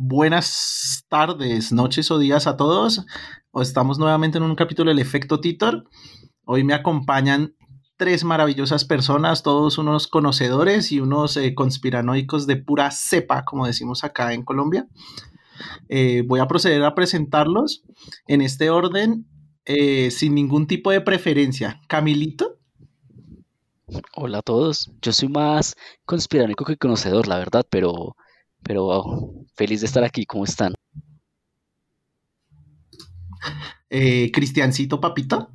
buenas tardes, noches o días a todos. Estamos nuevamente en un capítulo del efecto Titor. Hoy me acompañan tres maravillosas personas, todos unos conocedores y unos eh, conspiranoicos de pura cepa, como decimos acá en Colombia. Eh, voy a proceder a presentarlos en este orden, eh, sin ningún tipo de preferencia. Camilito. Hola a todos. Yo soy más conspiranoico que conocedor, la verdad, pero pero feliz de estar aquí, ¿cómo están? Eh, Cristiancito Papito.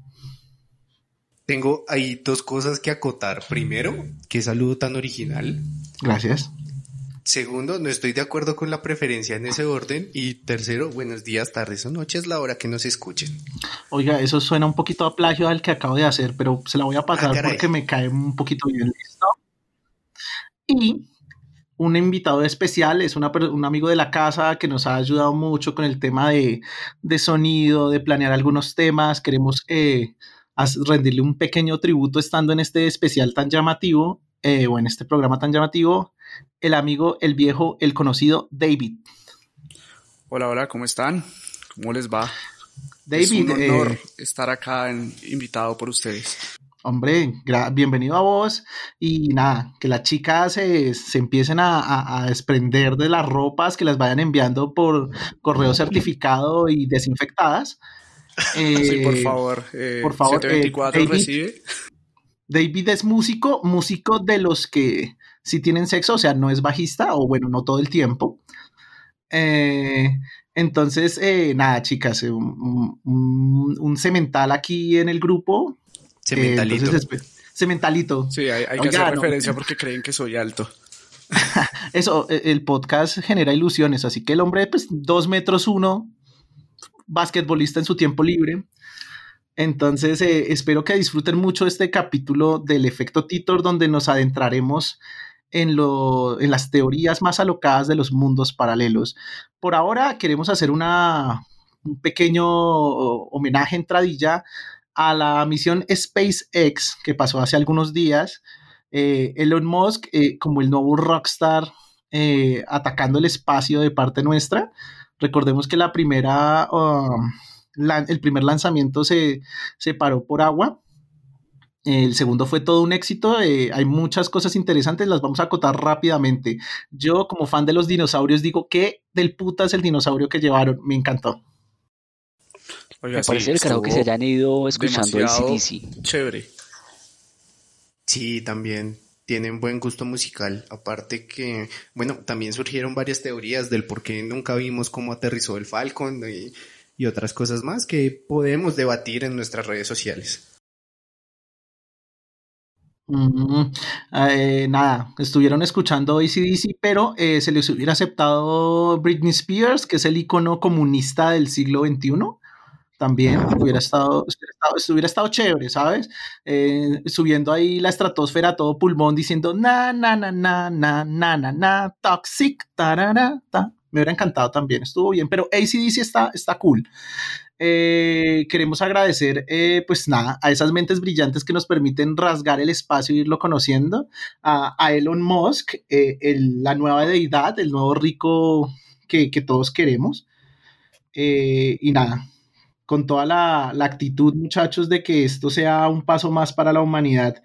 Tengo ahí dos cosas que acotar. Primero, qué saludo tan original. Gracias. Segundo, no estoy de acuerdo con la preferencia en ese orden. Y tercero, buenos días, tardes o noches, la hora que nos escuchen. Oiga, eso suena un poquito a plagio al que acabo de hacer, pero se la voy a pasar ah, porque me cae un poquito bien listo. Y un invitado especial, es un amigo de la casa que nos ha ayudado mucho con el tema de, sonido, de planear algunos temas. Queremos eh, rendirle un pequeño tributo estando en este especial tan llamativo eh, o en este programa tan llamativo. El amigo, el viejo, el conocido David. Hola, hola, ¿cómo están? ¿Cómo les va? David, es un honor eh, estar acá invitado por ustedes. Hombre, bienvenido a vos y nada, que las chicas se, empiecen a, desprender de las ropas, que las vayan enviando por correo certificado y desinfectadas. sí, por eh, favor. Eh, por favor, 724 eh, David, recibe. David es músico, músico de los que sí tienen sexo, o sea, no es bajista, o bueno, no todo el tiempo. entonces, nada, chicas, un, un, cemental aquí en el grupo Cementalito. cementalito. Sí, hay, que hacer referencia porque creen que soy alto. Eso, e, el podcast genera ilusiones, así que el hombre, pues, dos metros uno, basquetbolista en su tiempo libre. Entonces, eh, espero que disfruten mucho este capítulo del efecto Titor, donde nos adentraremos en, lo, en las teorías más alocadas de los mundos paralelos. Por ahora, queremos hacer una, un pequeño homenaje en Tradilla a la misión SpaceX que pasó hace algunos días, eh, Elon Musk, eh, como el nuevo rockstar, eh, atacando el espacio de parte nuestra. Recordemos que la primera, um, el primer lanzamiento se, se, paró por agua. El segundo fue todo un éxito. hay muchas cosas interesantes, las vamos a acotar rápidamente. Yo, como fan de los dinosaurios, digo que del puta es el dinosaurio que llevaron. Me encantó. Me parece el carajo que se hayan ido escuchando el CDC. Chévere. Sí, también tienen buen gusto musical. Aparte que, bueno, también surgieron varias teorías del por qué nunca vimos cómo aterrizó el Falcon y, otras cosas más que podemos debatir en nuestras redes sociales. Eh, nada, estuvieron escuchando ACDC, pero eh, se les hubiera aceptado Britney Spears, que es el icono comunista del siglo XXI también hubiera estado, hubiera estado, chévere, ¿sabes? Eh, subiendo ahí la estratosfera todo pulmón diciendo na, na, na, na, na, na, na, na, toxic, tarara, ta. Me hubiera encantado también, estuvo bien, pero ACDC está, está cool. Eh, queremos agradecer, eh, pues nada, a esas mentes brillantes que nos permiten rasgar el espacio e irlo conociendo, a, Elon Musk, la nueva deidad, el nuevo rico que, que todos queremos. y nada, con toda la, actitud, muchachos, de que esto sea un paso más para la humanidad.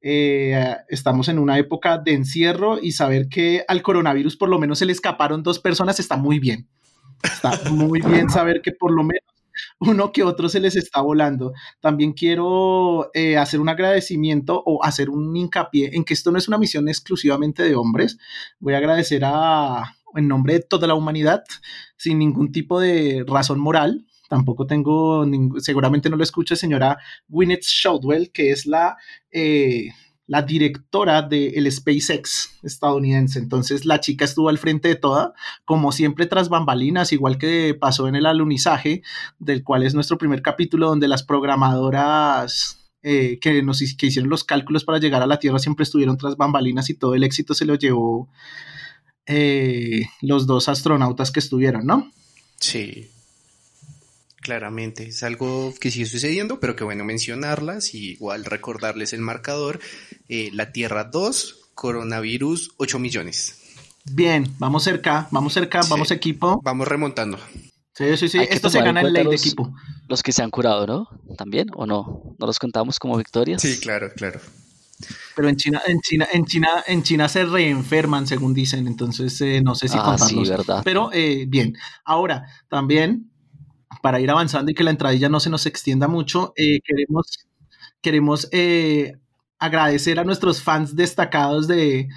Eh, estamos en una época de encierro y saber que al coronavirus por lo menos se le escaparon dos personas está muy bien. Está muy bien saber que por lo menos uno que otro se les está volando. También quiero eh, hacer un agradecimiento o hacer un hincapié en que esto no es una misión exclusivamente de hombres. Voy a agradecer a, en nombre de toda la humanidad, sin ningún tipo de razón moral, tampoco tengo, seguramente no lo escucha, señora Gwyneth Shotwell, que es la, eh, la directora del SpaceX estadounidense. Entonces la chica estuvo al frente de toda, como siempre tras bambalinas, igual que pasó en el alunizaje, del cual es nuestro primer capítulo, donde las programadoras... Eh, que, nos, hicieron los cálculos para llegar a la Tierra siempre estuvieron tras bambalinas y todo el éxito se lo llevó eh, los dos astronautas que estuvieron, ¿no? Sí. Claramente, es algo que sigue sucediendo, pero que bueno mencionarlas y igual recordarles el marcador. Eh, la Tierra 2, coronavirus 8 millones. Bien, vamos cerca, vamos cerca, vamos equipo. Vamos remontando. Sí, sí, sí. Esto se gana en ley de equipo. Los que se han curado, ¿no? ¿También o no? ¿No los contamos como victorias? Sí, claro, claro. Pero en China, en China, en China, en China se reenferman, según dicen. Entonces eh, no sé si ah, Sí, verdad. Pero eh, bien. Ahora, también, para ir avanzando y que la entradilla no se nos extienda mucho, eh, queremos, queremos agradecer a nuestros fans destacados de,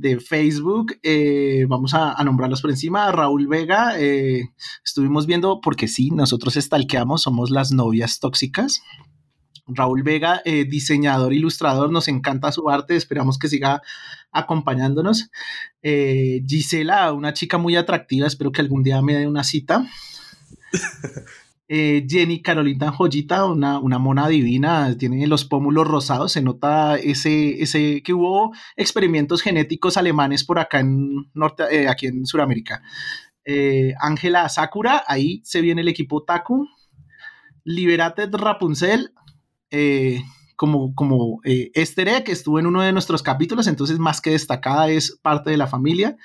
de Facebook. Eh, vamos a, nombrarlos por encima. Raúl Vega, eh, estuvimos viendo, porque sí, nosotros estalqueamos, somos las novias tóxicas. Raúl Vega, eh, diseñador, ilustrador, nos encanta su arte, esperamos que siga acompañándonos. Gisela, una chica muy atractiva, espero que algún día me dé una cita. Eh, Jenny Carolina Joyita, una, una, mona divina, tiene los pómulos rosados, se nota ese, ese que hubo experimentos genéticos alemanes por acá en, norte, eh, aquí en Sudamérica. Eh, Ángela Sakura, ahí se viene el equipo Taku. Liberated Rapunzel, como, como que estuvo en uno de nuestros capítulos, entonces más que destacada es parte de la familia.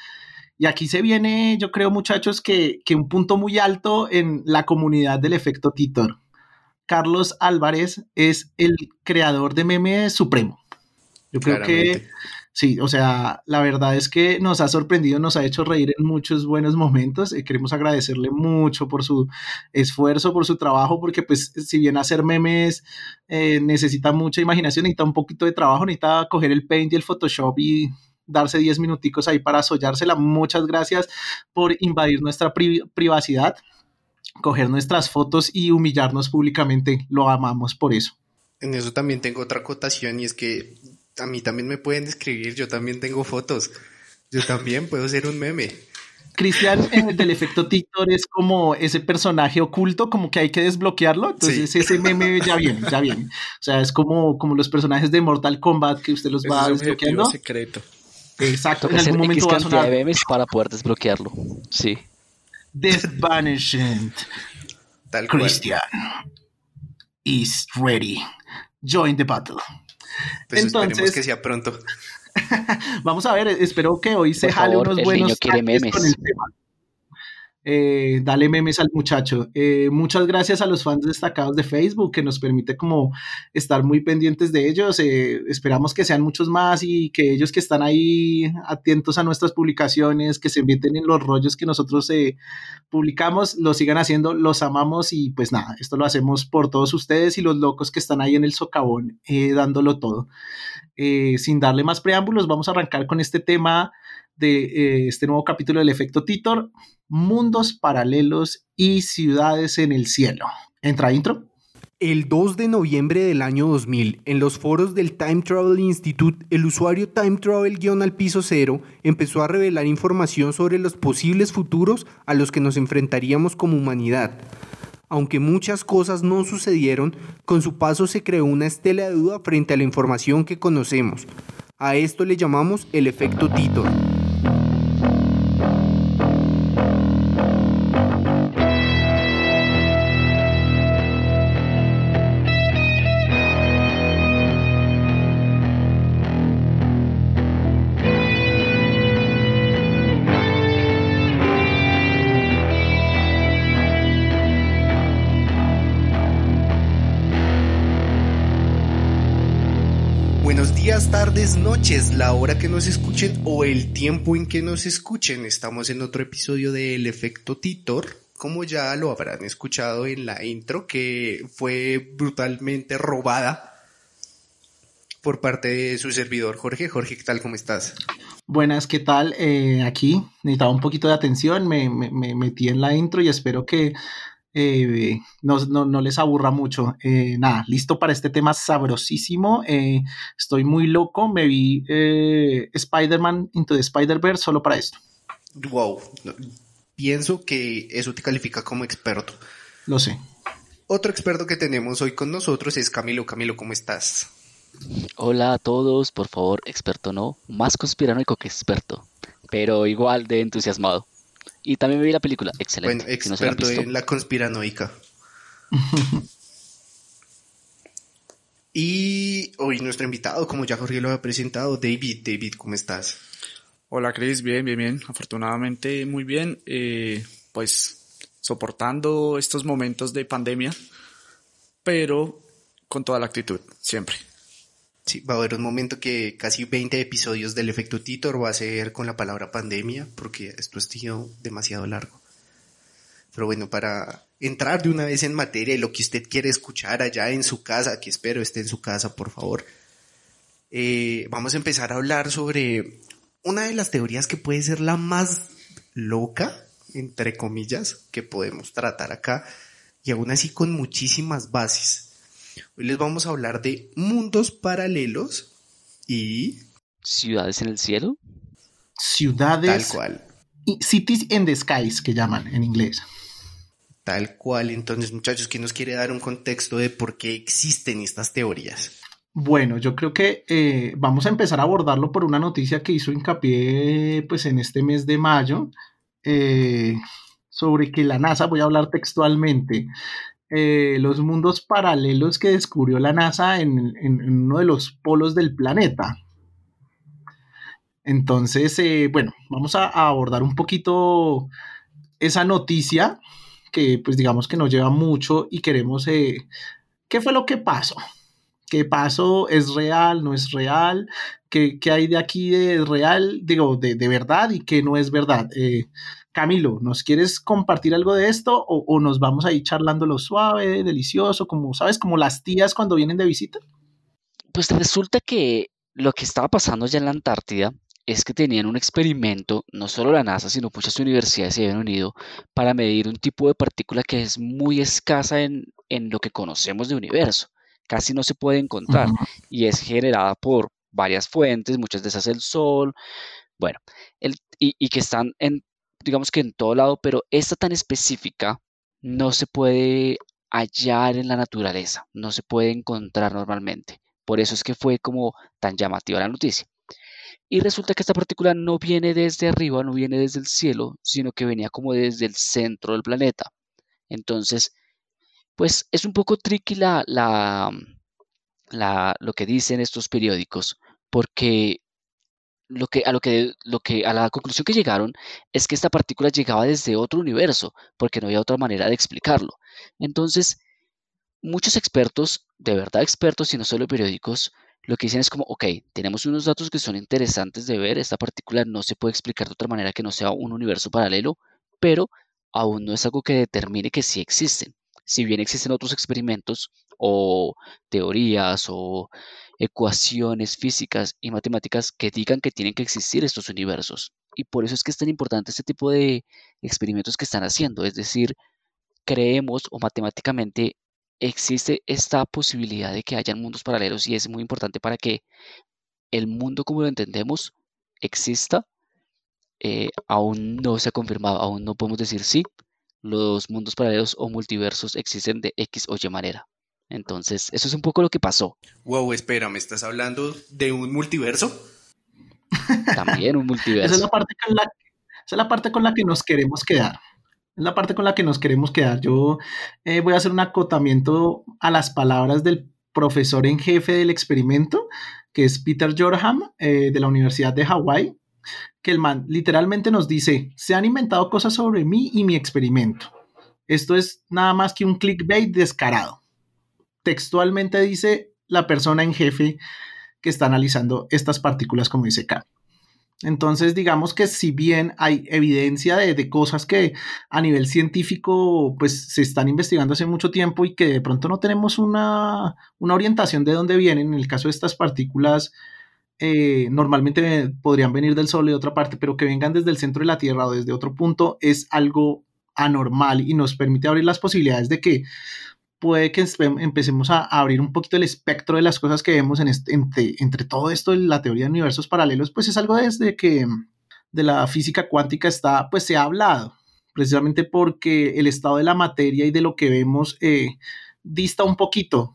Y aquí se viene, yo creo, muchachos, que, un punto muy alto en la comunidad del efecto Titor. Carlos Álvarez es el creador de meme supremo. Yo creo que sí, o sea, la verdad es que nos ha sorprendido, nos ha hecho reír en muchos buenos momentos. y queremos agradecerle mucho por su esfuerzo, por su trabajo, porque pues si bien hacer memes eh, necesita mucha imaginación, necesita un poquito de trabajo, necesita coger el Paint y el Photoshop y darse 10 minuticos ahí para sollársela. Muchas gracias por invadir nuestra privacidad, coger nuestras fotos y humillarnos públicamente. Lo amamos por eso. En eso también tengo otra acotación y es que a mí también me pueden escribir, yo también tengo fotos. Yo también puedo ser un meme. Cristian en el del efecto Titor es como ese personaje oculto, como que hay que desbloquearlo. Entonces ese meme ya viene, ya viene. O sea, es como, como los personajes de Mortal Kombat que usted los va desbloqueando. secreto. Exacto, en algún momento va a sonar. de memes para poder desbloquearlo. Sí. Desvanishment. Tal Christian is ready. Join the battle. Pues Entonces, que sea pronto. vamos a ver, espero que hoy se jale unos buenos memes. con el tema. Eh, dale memes al muchacho. Eh, muchas gracias a los fans destacados de Facebook que nos permite como estar muy pendientes de ellos. Eh, esperamos que sean muchos más y que ellos que están ahí atentos a nuestras publicaciones, que se inviten en los rollos que nosotros publicamos, lo sigan haciendo, los amamos y pues nada, esto lo hacemos por todos ustedes y los locos que están ahí en el socavón dándolo todo. sin darle más preámbulos, vamos a arrancar con este tema de este nuevo capítulo del efecto Titor mundos paralelos y ciudades en el cielo. ¿Entra intro? El 2 de noviembre del año 2000, en los foros del Time Travel Institute, el usuario Time Travel-al piso cero empezó a revelar información sobre los posibles futuros a los que nos enfrentaríamos como humanidad. Aunque muchas cosas no sucedieron, con su paso se creó una estela de duda frente a la información que conocemos. A esto le llamamos el efecto Titor. Noches, la hora que nos escuchen o el tiempo en que nos escuchen. Estamos en otro episodio de El Efecto Titor. Como ya lo habrán escuchado en la intro, que fue brutalmente robada por parte de su servidor Jorge. Jorge, ¿qué tal? ¿Cómo estás? Buenas, ¿qué tal? Eh, aquí necesitaba un poquito de atención, me metí en la intro y espero que eh, no, les aburra mucho. Eh, nada, listo para este tema sabrosísimo. Eh, estoy muy loco. Me vi Spider-Man Into the Spider-Verse solo para esto. Wow. Pienso que eso te califica como experto. Lo sé. Otro experto que tenemos hoy con nosotros es Camilo. Camilo, ¿cómo estás? Hola a todos, por favor, experto no, más conspiranoico que experto, pero igual de entusiasmado. Y también me vi la película, excelente. Bueno, experto en la conspiranoica. y hoy nuestro invitado, como ya Jorge lo ha presentado, David. David, ¿cómo estás? Hola Cris, bien, bien, bien. Afortunadamente muy bien. Eh, pues soportando estos momentos de pandemia, pero con toda la actitud, siempre. Sí, va a haber un momento que casi 20 episodios del efecto Titor va a ser con la palabra pandemia, porque esto ha sido demasiado largo. Pero bueno, para entrar de una vez en materia y lo que usted quiere escuchar allá en su casa, que espero esté en su casa, por favor, eh, vamos a empezar a hablar sobre una de las teorías que puede ser la más loca, entre comillas, que podemos tratar acá, y aún así con muchísimas bases. Hoy les vamos a hablar de mundos paralelos y... Ciudades en el cielo. Ciudades. Tal cual. Cities in the skies, que llaman en inglés. Tal cual. Entonces, muchachos, ¿quién nos quiere dar un contexto de por qué existen estas teorías? Bueno, yo creo que eh, vamos a empezar a abordarlo por una noticia que hizo hincapié pues, en este mes de mayo eh, sobre que la NASA, voy a hablar textualmente, eh, los mundos paralelos que descubrió la NASA en, uno de los polos del planeta. Entonces, bueno, vamos a, abordar un poquito esa noticia que pues digamos que nos lleva mucho y queremos, ¿qué fue lo que pasó? qué pasó, es real, no es real, qué, hay de aquí de real, digo, de, verdad y qué no es verdad. Camilo, ¿nos quieres compartir algo de esto o, nos vamos a ir charlando lo suave, delicioso, como sabes, como las tías cuando vienen de visita? Pues resulta que lo que estaba pasando ya en la Antártida es que tenían un experimento, no solo la NASA, sino muchas universidades se habían unido para medir un tipo de partícula que es muy escasa en, en lo que conocemos de universo casi no se puede encontrar y es generada por varias fuentes, muchas de esas el sol, bueno, el, y, que están en, digamos que en todo lado, pero esta tan específica no se puede hallar en la naturaleza, no se puede encontrar normalmente. Por eso es que fue como tan llamativa la noticia. Y resulta que esta partícula no viene desde arriba, no viene desde el cielo, sino que venía como desde el centro del planeta. Entonces, pues es un poco tricky la, la, lo que dicen estos periódicos, porque lo que, a, lo que, lo que, a la conclusión que llegaron es que esta partícula llegaba desde otro universo, porque no había otra manera de explicarlo. Entonces, muchos expertos, de verdad expertos y no solo periódicos, lo que dicen es como, ok, tenemos unos datos que son interesantes de ver, esta partícula no se puede explicar de otra manera que no sea un universo paralelo, pero aún no es algo que determine que sí existen si bien existen otros experimentos o teorías o ecuaciones físicas y matemáticas que digan que tienen que existir estos universos. Y por eso es que es tan importante este tipo de experimentos que están haciendo. Es decir, creemos o matemáticamente existe esta posibilidad de que hayan mundos paralelos y es muy importante para que el mundo como lo entendemos exista. Eh, aún no se ha confirmado, aún no podemos decir sí, los mundos paralelos o multiversos existen de X o Y manera. Entonces, eso es un poco lo que pasó. Wow, espera, ¿me estás hablando de un multiverso? También un multiverso. esa, es la parte con la, esa es la parte con la que nos queremos quedar. Es la parte con la que nos queremos quedar. Yo eh, voy a hacer un acotamiento a las palabras del profesor en jefe del experimento, que es Peter Jorham, eh, de la Universidad de Hawái que el man literalmente nos dice, se han inventado cosas sobre mí y mi experimento. Esto es nada más que un clickbait descarado. Textualmente dice la persona en jefe que está analizando estas partículas, como dice K. Entonces, digamos que si bien hay evidencia de, cosas que a nivel científico pues se están investigando hace mucho tiempo y que de pronto no tenemos una, una orientación de dónde vienen, en el caso de estas partículas eh, normalmente podrían venir del Sol de otra parte, pero que vengan desde el centro de la Tierra o desde otro punto es algo anormal y nos permite abrir las posibilidades de que puede que empecemos a abrir un poquito el espectro de las cosas que vemos este, entre, todo esto de la teoría de universos paralelos, pues es algo desde que de la física cuántica está, pues se ha hablado, precisamente porque el estado de la materia y de lo que vemos eh, dista un poquito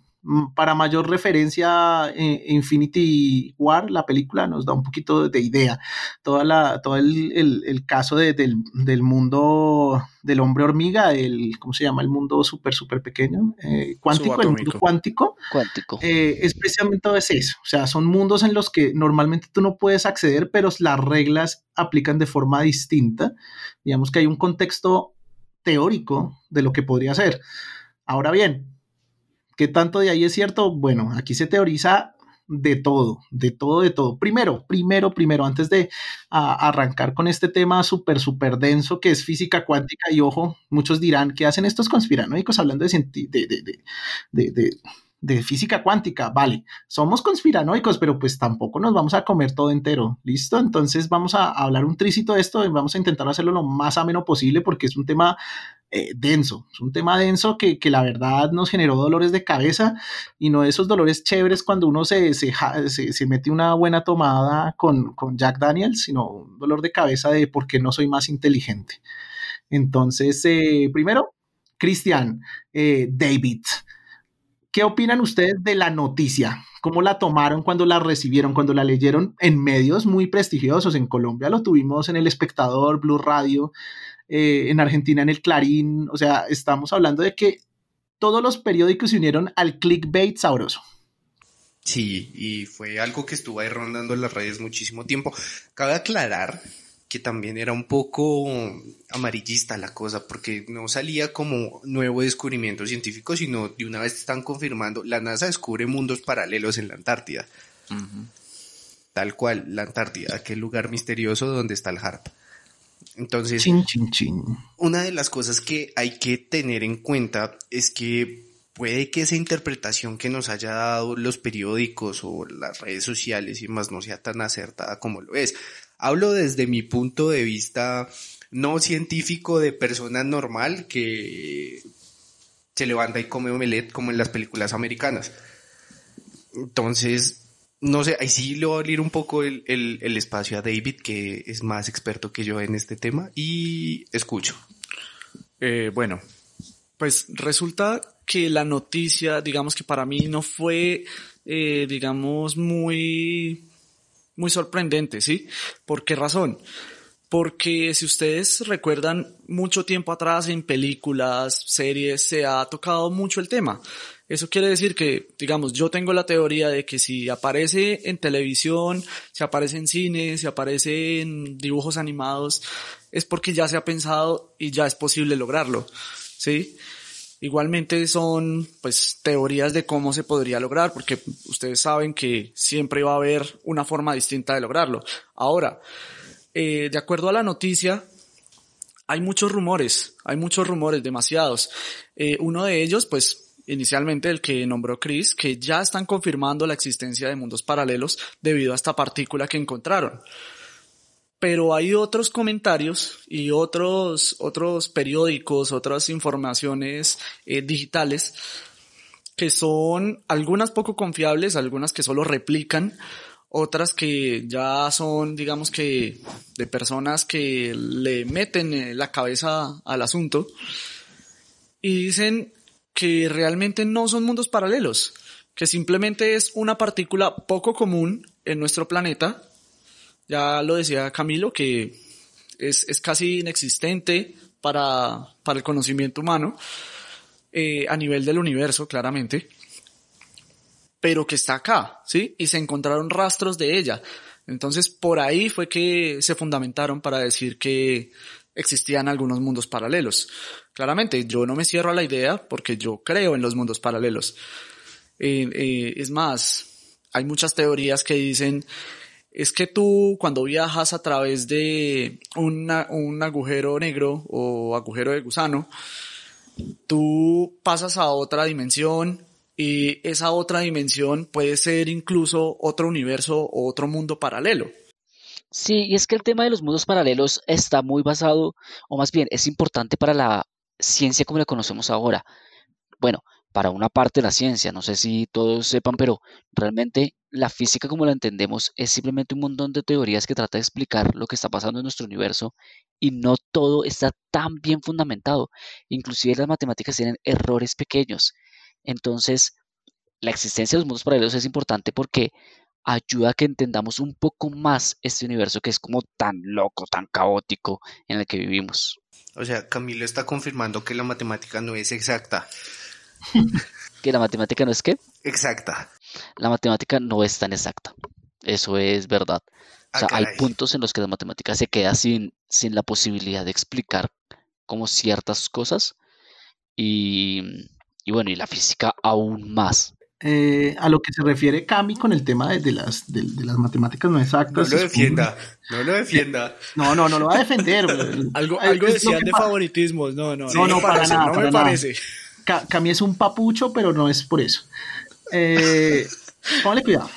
para mayor referencia, eh, Infinity War, la película, nos da un poquito de idea. Toda la, todo el, el, caso de, del, del, mundo del hombre hormiga, el, ¿cómo se llama? El mundo súper, súper pequeño, eh, cuántico, el mundo cuántico. Cuántico. Eh, especialmente es eso. O sea, son mundos en los que normalmente tú no puedes acceder, pero las reglas aplican de forma distinta. Digamos que hay un contexto teórico de lo que podría ser. Ahora bien, ¿Qué tanto de ahí es cierto? Bueno, aquí se teoriza de todo, de todo, de todo. Primero, primero, primero, antes de arrancar con este tema súper, súper denso que es física cuántica y ojo, muchos dirán que hacen estos conspiranoicos hablando de, de, de, de, física cuántica. Vale, somos conspiranoicos, pero pues tampoco nos vamos a comer todo entero. ¿Listo? Entonces vamos a hablar un tricito de esto y vamos a intentar hacerlo lo más ameno posible porque es un tema eh, denso, es un tema denso que, la verdad nos generó dolores de cabeza y no esos dolores chéveres cuando uno se, se, se, mete una buena tomada con, Jack Daniels, sino un dolor de cabeza de por qué no soy más inteligente. Entonces, eh, primero, Cristian, eh, David, ¿qué opinan ustedes de la noticia? ¿Cómo la tomaron cuando la recibieron, cuando la leyeron en medios muy prestigiosos? En Colombia lo tuvimos en El Espectador, Blue Radio. Eh, en Argentina en el Clarín, o sea, estamos hablando de que todos los periódicos se unieron al clickbait sabroso. Sí, y fue algo que estuvo ahí rondando en las redes muchísimo tiempo. Cabe aclarar que también era un poco amarillista la cosa, porque no salía como nuevo descubrimiento científico, sino de una vez están confirmando, la NASA descubre mundos paralelos en la Antártida. Tal cual, la Antártida, aquel lugar misterioso donde está el HARP. Entonces, una de las cosas que hay que tener en cuenta es que puede que esa interpretación que nos haya dado los periódicos o las redes sociales y más no sea tan acertada como lo es. Hablo desde mi punto de vista no científico de persona normal que se levanta y come omelette como en las películas americanas. Entonces, no sé, ahí sí le voy a abrir un poco el, espacio a David, que es más experto que yo en este tema, y escucho. Eh, bueno, pues resulta que la noticia, digamos que para mí no fue, eh, digamos, muy, muy sorprendente, ¿sí? ¿Por qué razón? Porque si ustedes recuerdan, mucho tiempo atrás en películas, series, se ha tocado mucho el tema. Eso quiere decir que, digamos, yo tengo la teoría de que si aparece en televisión, si aparece en cine, si aparece en dibujos animados, es porque ya se ha pensado y ya es posible lograrlo, ¿sí? Igualmente son, pues, teorías de cómo se podría lograr, porque ustedes saben que siempre va a haber una forma distinta de lograrlo. Ahora, eh, de acuerdo a la noticia, hay muchos rumores, hay muchos rumores, demasiados. Eh, uno de ellos, pues, inicialmente el que nombró Chris, que ya están confirmando la existencia de mundos paralelos debido a esta partícula que encontraron. Pero hay otros comentarios y otros, otros periódicos, otras informaciones eh, digitales que son algunas poco confiables, algunas que solo replican, otras que ya son, digamos que, de personas que le meten eh, la cabeza al asunto y dicen que realmente no son mundos paralelos, que simplemente es una partícula poco común en nuestro planeta. Ya lo decía Camilo, que es, casi inexistente para, para, el conocimiento humano eh, a nivel del universo, claramente, pero que está acá, ¿sí? Y se encontraron rastros de ella. Entonces, por ahí fue que se fundamentaron para decir que existían algunos mundos paralelos. Claramente, yo no me cierro a la idea porque yo creo en los mundos paralelos. Eh, eh, es más, hay muchas teorías que dicen, es que tú cuando viajas a través de un agujero negro o agujero de gusano, tú pasas a otra dimensión y esa otra dimensión puede ser incluso otro universo o otro mundo paralelo. Sí, y es que el tema de los mundos paralelos está muy basado, o más bien es importante para la ciencia como la conocemos ahora. Bueno, para una parte de la ciencia, no sé si todos sepan, pero realmente la física como la entendemos es simplemente un montón de teorías que trata de explicar lo que está pasando en nuestro universo y no todo está tan bien fundamentado. Inclusive las matemáticas tienen errores pequeños. Entonces, la existencia de los mundos paralelos es importante porque ayuda a que entendamos un poco más este universo que es como tan loco, tan caótico en el que vivimos. O sea, Camilo está confirmando que la matemática no es exacta. ¿Que la matemática no es qué? Exacta. La matemática no es tan exacta. Eso es verdad. O sea, hay puntos en los que la matemática se queda sin, sin la posibilidad de explicar como ciertas cosas. Y, y bueno, y la física aún más. Eh, a lo que se refiere Cami con el tema de, las, de, las matemáticas no exactas. No lo defienda, no lo defienda. No, no, no lo va a defender. algo algo decían de favoritismos, no, no, no, no, para nada, no me parece. Cami es un papucho, pero no es por eso. Eh, póngale cuidado.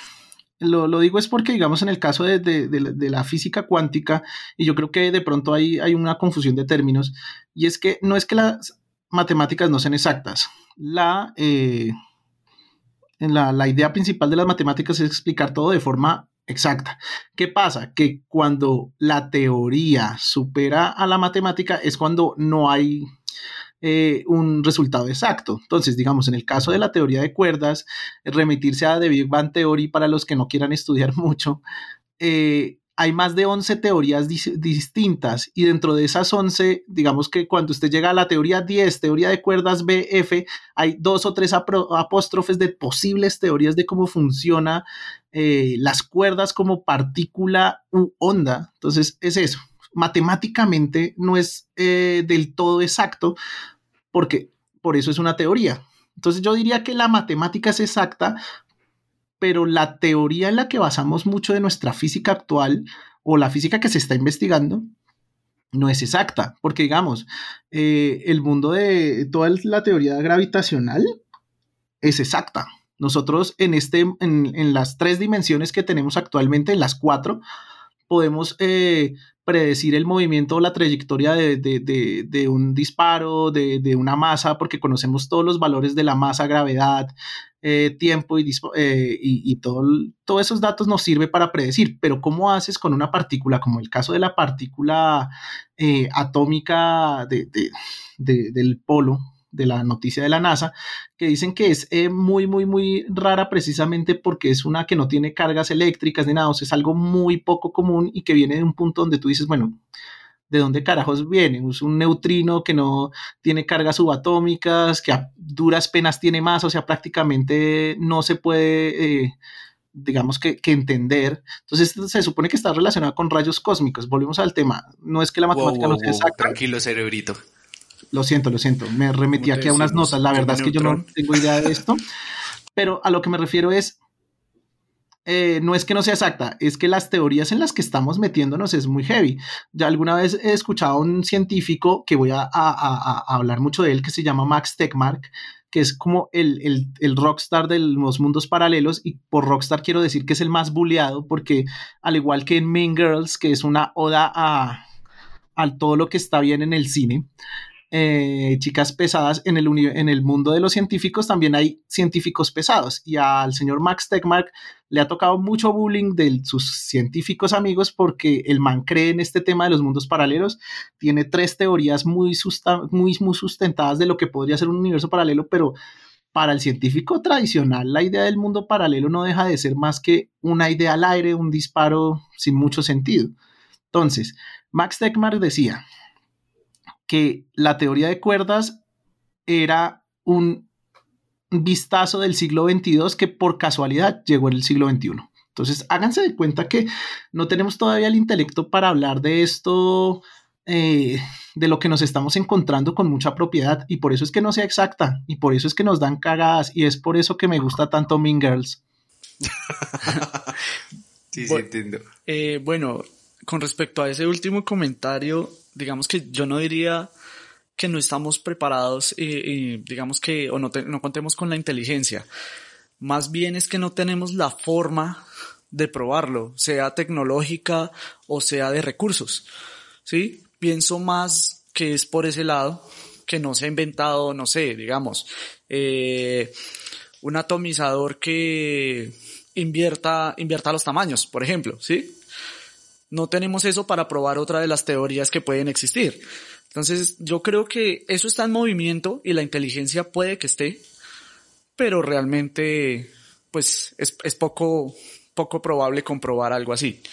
Lo, lo, digo es porque, digamos, en el caso de, de, de, la física cuántica, y yo creo que de pronto hay, hay una confusión de términos, y es que no es que las matemáticas no sean exactas. La, eh, la, idea principal de las matemáticas es explicar todo de forma exacta. ¿Qué pasa? Que cuando la teoría supera a la matemática es cuando no hay eh, un resultado exacto. Entonces, digamos, en el caso de la teoría de cuerdas, remitirse a The Big Bang Theory para los que no quieran estudiar mucho, eh, hay más de 11 teorías distintas y dentro de esas 11, digamos que cuando usted llega a la teoría 10, teoría de cuerdas BF, hay dos o tres apóstrofes de posibles teorías de cómo funciona eh, las cuerdas como partícula u onda. Entonces es eso. Matemáticamente no es del todo exacto porque por eso es una teoría. Entonces yo diría que la matemática es exacta pero la teoría en la que basamos mucho de nuestra física actual o la física que se está investigando no es exacta, porque digamos, eh, el mundo de toda la teoría gravitacional es exacta. Nosotros en, este, en, las tres dimensiones que tenemos actualmente, en las cuatro, podemos eh, predecir el movimiento o la trayectoria de, un disparo, de, una masa, porque conocemos todos los valores de la masa, gravedad, eh, tiempo y, eh, y, todo, todos esos datos nos sirve para predecir, pero ¿cómo haces con una partícula, como el caso de la partícula eh, atómica del polo, de la noticia de la NASA, que dicen que es muy, muy, muy rara precisamente porque es una que no tiene cargas eléctricas ni nada, o sea, es algo muy poco común y que viene de un punto donde tú dices, bueno, ¿de dónde carajos viene? Es un neutrino que no tiene cargas subatómicas, que a duras penas tiene más, o sea, prácticamente no se puede... Eh, digamos que, entender. Entonces se supone que está relacionado con rayos cósmicos. Volvemos al tema. No es que la matemática no sea exacta. Tranquilo, cerebrito. Lo siento, lo siento. Me remití aquí a unas notas. La verdad es que yo no tengo idea de esto. Pero a lo que me refiero es, eh, no es que no sea exacta, es que las teorías en las que estamos metiéndonos es muy heavy. Ya alguna vez he escuchado a un científico que voy a, hablar mucho de él, que se llama Max Tegmark, que es como el, el, rockstar de los mundos paralelos, y por rockstar quiero decir que es el más bulleado, porque al igual que en Mean Girls, que es una oda a, a todo lo que está bien en el cine, eh, chicas pesadas en el, mundo de los científicos también hay científicos pesados y al señor Max Tegmark le ha tocado mucho bullying de sus científicos amigos porque el man cree en este tema de los mundos paralelos, tiene tres teorías muy, muy, muy sustentadas de lo que podría ser un universo paralelo, pero para el científico tradicional la idea del mundo paralelo no deja de ser más que una idea al aire, un disparo sin mucho sentido. Entonces, Max Tegmark decía, que la teoría de cuerdas era un vistazo del siglo XXII que por casualidad llegó en el siglo XXI. Entonces, háganse de cuenta que no tenemos todavía el intelecto para hablar de esto, eh, de lo que nos estamos encontrando con mucha propiedad, y por eso es que no sea exacta, y por eso es que nos dan cagadas, y es por eso que me gusta tanto Mean Girls. sí, sí, entiendo. Eh, bueno, con respecto a ese último comentario, digamos que yo no diría que no estamos preparados, y, digamos que, o no, no contemos con la inteligencia. Más bien es que no tenemos la forma de probarlo, sea tecnológica o sea de recursos. ¿Sí? Pienso más que es por ese lado, que no se ha inventado, no sé, digamos, eh, un atomizador que invierta, invierta los tamaños, por ejemplo, ¿sí? No tenemos eso para probar otra de las teorías que pueden existir. Entonces, yo creo que eso está en movimiento y la inteligencia puede que esté, pero realmente pues es, es poco, poco probable comprobar algo así.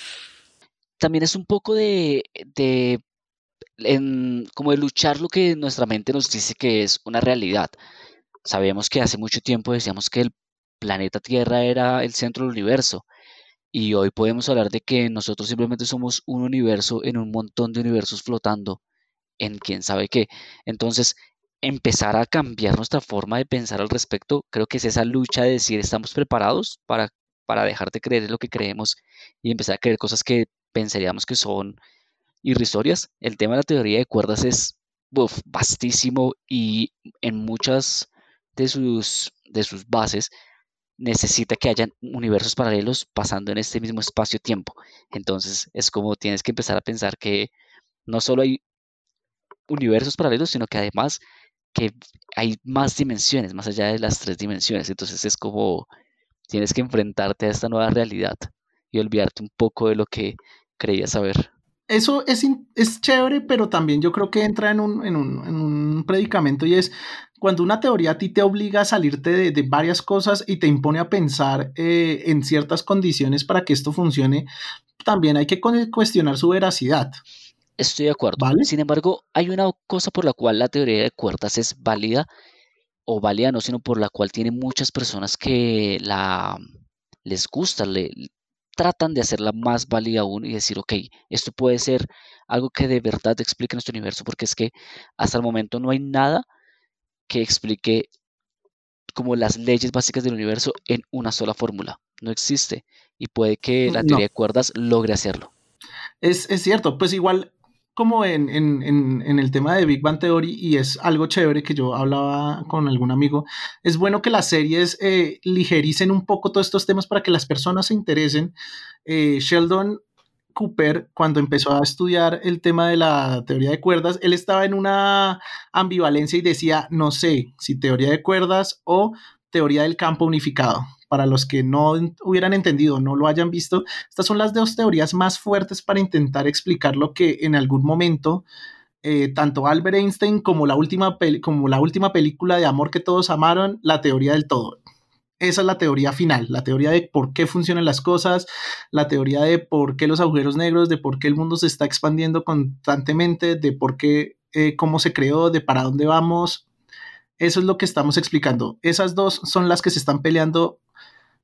También es un poco de, de como de luchar lo que nuestra mente nos dice que es una realidad. Sabemos que hace mucho tiempo decíamos que el planeta Tierra era el centro del universo y hoy podemos hablar de que nosotros simplemente somos un universo en un montón de universos flotando en quién sabe qué. Entonces, empezar a cambiar nuestra forma de pensar al respecto, creo que es esa lucha de decir, estamos preparados para, para dejar de creer en lo que creemos y empezar a creer cosas que pensaríamos que son irrisorias. El tema de la teoría de cuerdas es vastísimo y en muchas de sus, de sus bases necesita que haya universos paralelos pasando en este mismo espacio-tiempo. Entonces es como tienes que empezar a pensar que no solo hay universos paralelos, sino que además que hay más dimensiones, más allá de las tres dimensiones. Entonces es como tienes que enfrentarte a esta nueva realidad y olvidarte un poco de lo que creías saber. Eso es, es chévere, pero también yo creo que entra en un, en un, en un predicamento y es cuando una teoría a ti te obliga a salirte de, de varias cosas y te impone a pensar eh, en ciertas condiciones para que esto funcione, también hay que cuestionar su veracidad. Estoy de acuerdo. Sin embargo, hay una cosa por la cual la teoría de cuerdas es válida, o válida no, sino por la cual tiene muchas personas que la les gusta, le, tratan de hacerla más válida aún y decir, ok, esto puede ser algo que de verdad explique nuestro universo, porque es que hasta el momento no hay nada que explique como las leyes básicas del universo en una sola fórmula. No existe. Y puede que la teoría de cuerdas logre hacerlo. Es, es, cierto, pues igual como en, el tema de Big Bang Theory y es algo chévere que yo hablaba con algún amigo, es bueno que las series eh, ligericen un poco todos estos temas para que las personas se interesen. Eh, Sheldon Cooper, cuando empezó a estudiar el tema de la teoría de cuerdas, él estaba en una ambivalencia y decía, no sé si teoría de cuerdas o teoría del campo unificado para los que no hubieran entendido, no lo hayan visto, estas son las dos teorías más fuertes para intentar explicar lo que en algún momento eh, tanto Albert Einstein como la, última como la última película de amor que todos amaron, la teoría del todo. Esa es la teoría final, la teoría de por qué funcionan las cosas, la teoría de por qué los agujeros negros, de por qué el mundo se está expandiendo constantemente, de por qué, eh, cómo se creó, de para dónde vamos. Eso es lo que estamos explicando. Esas dos son las que se están peleando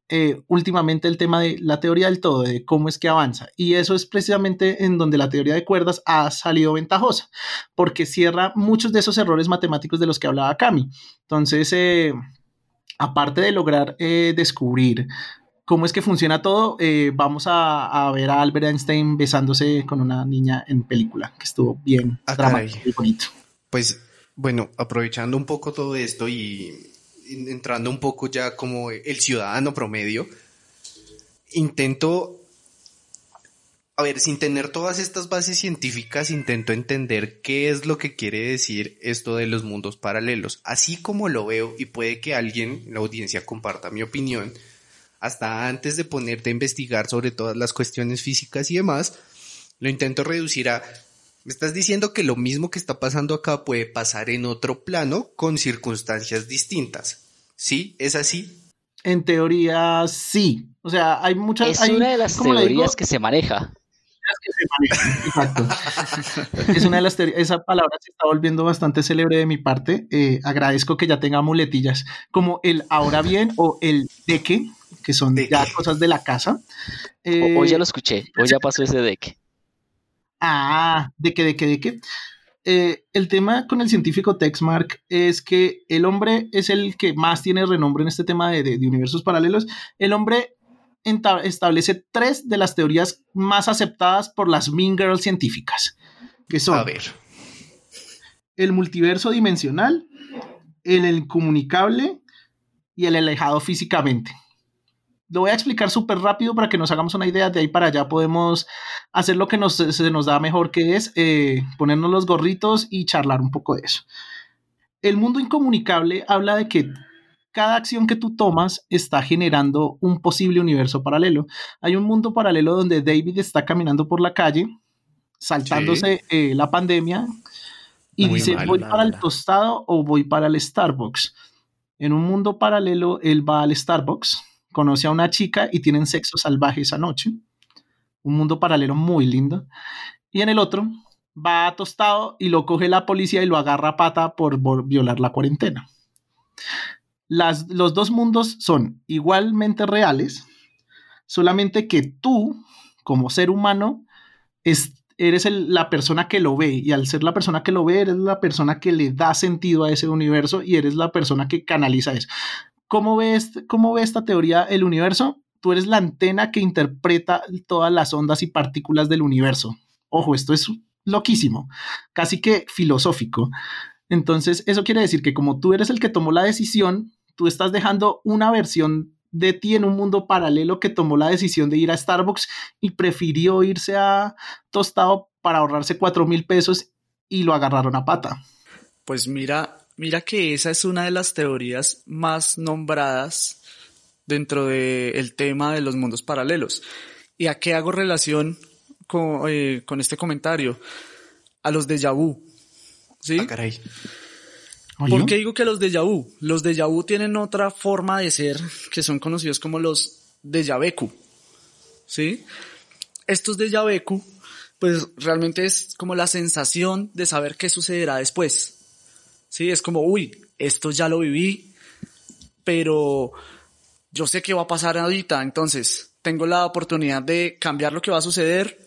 eh, últimamente el tema de la teoría del todo, de cómo es que avanza. Y eso es precisamente en donde la teoría de cuerdas ha salido ventajosa, porque cierra muchos de esos errores matemáticos de los que hablaba Cami. Entonces, eh, aparte de lograr eh, descubrir cómo es que funciona todo, vamos a, ver a Albert Einstein besándose con una niña en película, que estuvo bien ah, dramático y bonito. Pues bueno, aprovechando un poco todo esto y entrando un poco ya como el ciudadano promedio, intento, a ver, sin tener todas estas bases científicas, intento entender qué es lo que quiere decir esto de los mundos paralelos. Así como lo veo, y puede que alguien en la audiencia comparta mi opinión, hasta antes de ponerte a investigar sobre todas las cuestiones físicas y demás, lo intento reducir a me estás diciendo que lo mismo que está pasando acá puede pasar en otro plano con circunstancias distintas. ¿Sí? ¿Es así? En teoría, sí. O sea, hay muchas... Es una de las teorías que se maneja. Exacto. es una de las teorías, esa palabra se está volviendo bastante célebre de mi parte. Eh, agradezco que ya tenga muletillas como el ahora bien o el de que, que son ya cosas de la casa. hoy ya lo escuché, hoy ya pasó ese de que. Ah, de que, de que, de que. Eh, el tema con el científico Texmark es que el hombre es el que más tiene renombre en este tema de, universos paralelos. El hombre establece tres de las teorías más aceptadas por las Mean Girls científicas, que son el multiverso dimensional, el incomunicable y el alejado físicamente. Lo voy a explicar súper rápido para que nos hagamos una idea. De ahí para allá podemos hacer lo que nos, se nos da mejor, que es eh, ponernos los gorritos y charlar un poco de eso. El mundo incomunicable habla de que cada acción que tú tomas está generando un posible universo paralelo. Hay un mundo paralelo donde David está caminando por la calle, saltándose eh, la pandemia, y dice, voy para el tostado o voy para el Starbucks En un mundo paralelo, él va al Starbucks, conoce a una chica y tienen sexo salvaje esa noche. Un mundo paralelo muy lindo. Y en el otro, va a tostado y lo coge la policía y lo agarra a pata por, por violar la cuarentena. Los dos mundos son igualmente reales, solamente que tú, como ser humano, es, eres la persona que lo ve y al ser la persona que lo ve, eres la persona que le da sentido a ese universo y eres la persona que canaliza eso. ¿Cómo ves, cómo ve esta teoría el universo? Tú eres la antena que interpreta todas las ondas y partículas del universo. Ojo, esto es loquísimo, casi que filosófico. Entonces, eso quiere decir que como tú eres el que tomó la decisión, tú estás dejando una versión de ti en un mundo paralelo que tomó la decisión de ir a Starbucks y prefirió irse a Tostado para ahorrarse cuatro mil pesos y lo agarraron a pata. Pues mira, mira que esa es una de las teorías más nombradas dentro del tema de los mundos paralelos. ¿Y a qué hago relación con, eh, con este comentario? A los déjà vu. ¿Sí? Ah, caray. ¿Por qué digo que los déjà vu? Los déjà vu tienen otra forma de ser que son conocidos como los déjà vu. ¿Sí? Estos déjà vu, pues realmente es como la sensación de saber qué sucederá después. ¿Sí? Es como, uy, esto ya lo viví, pero yo sé qué va a pasar ahorita, entonces tengo la oportunidad de cambiar lo que va a suceder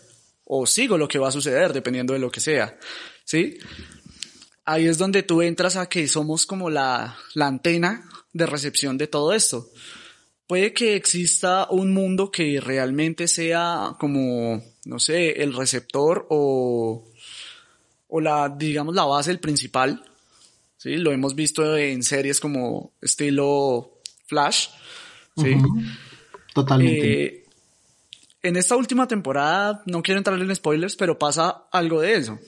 o sigo lo que va a suceder, dependiendo de lo que sea. ¿Sí? Ahí es donde tú entras a que somos como la, la antena de recepción de todo esto. Puede que exista un mundo que realmente sea como, no sé, el receptor o, o la, digamos, la base, el principal. Sí, lo hemos visto en series como estilo Flash. Sí. Ujú. Totalmente. Eh, en esta última temporada, no quiero entrar en spoilers, pero pasa algo de eso.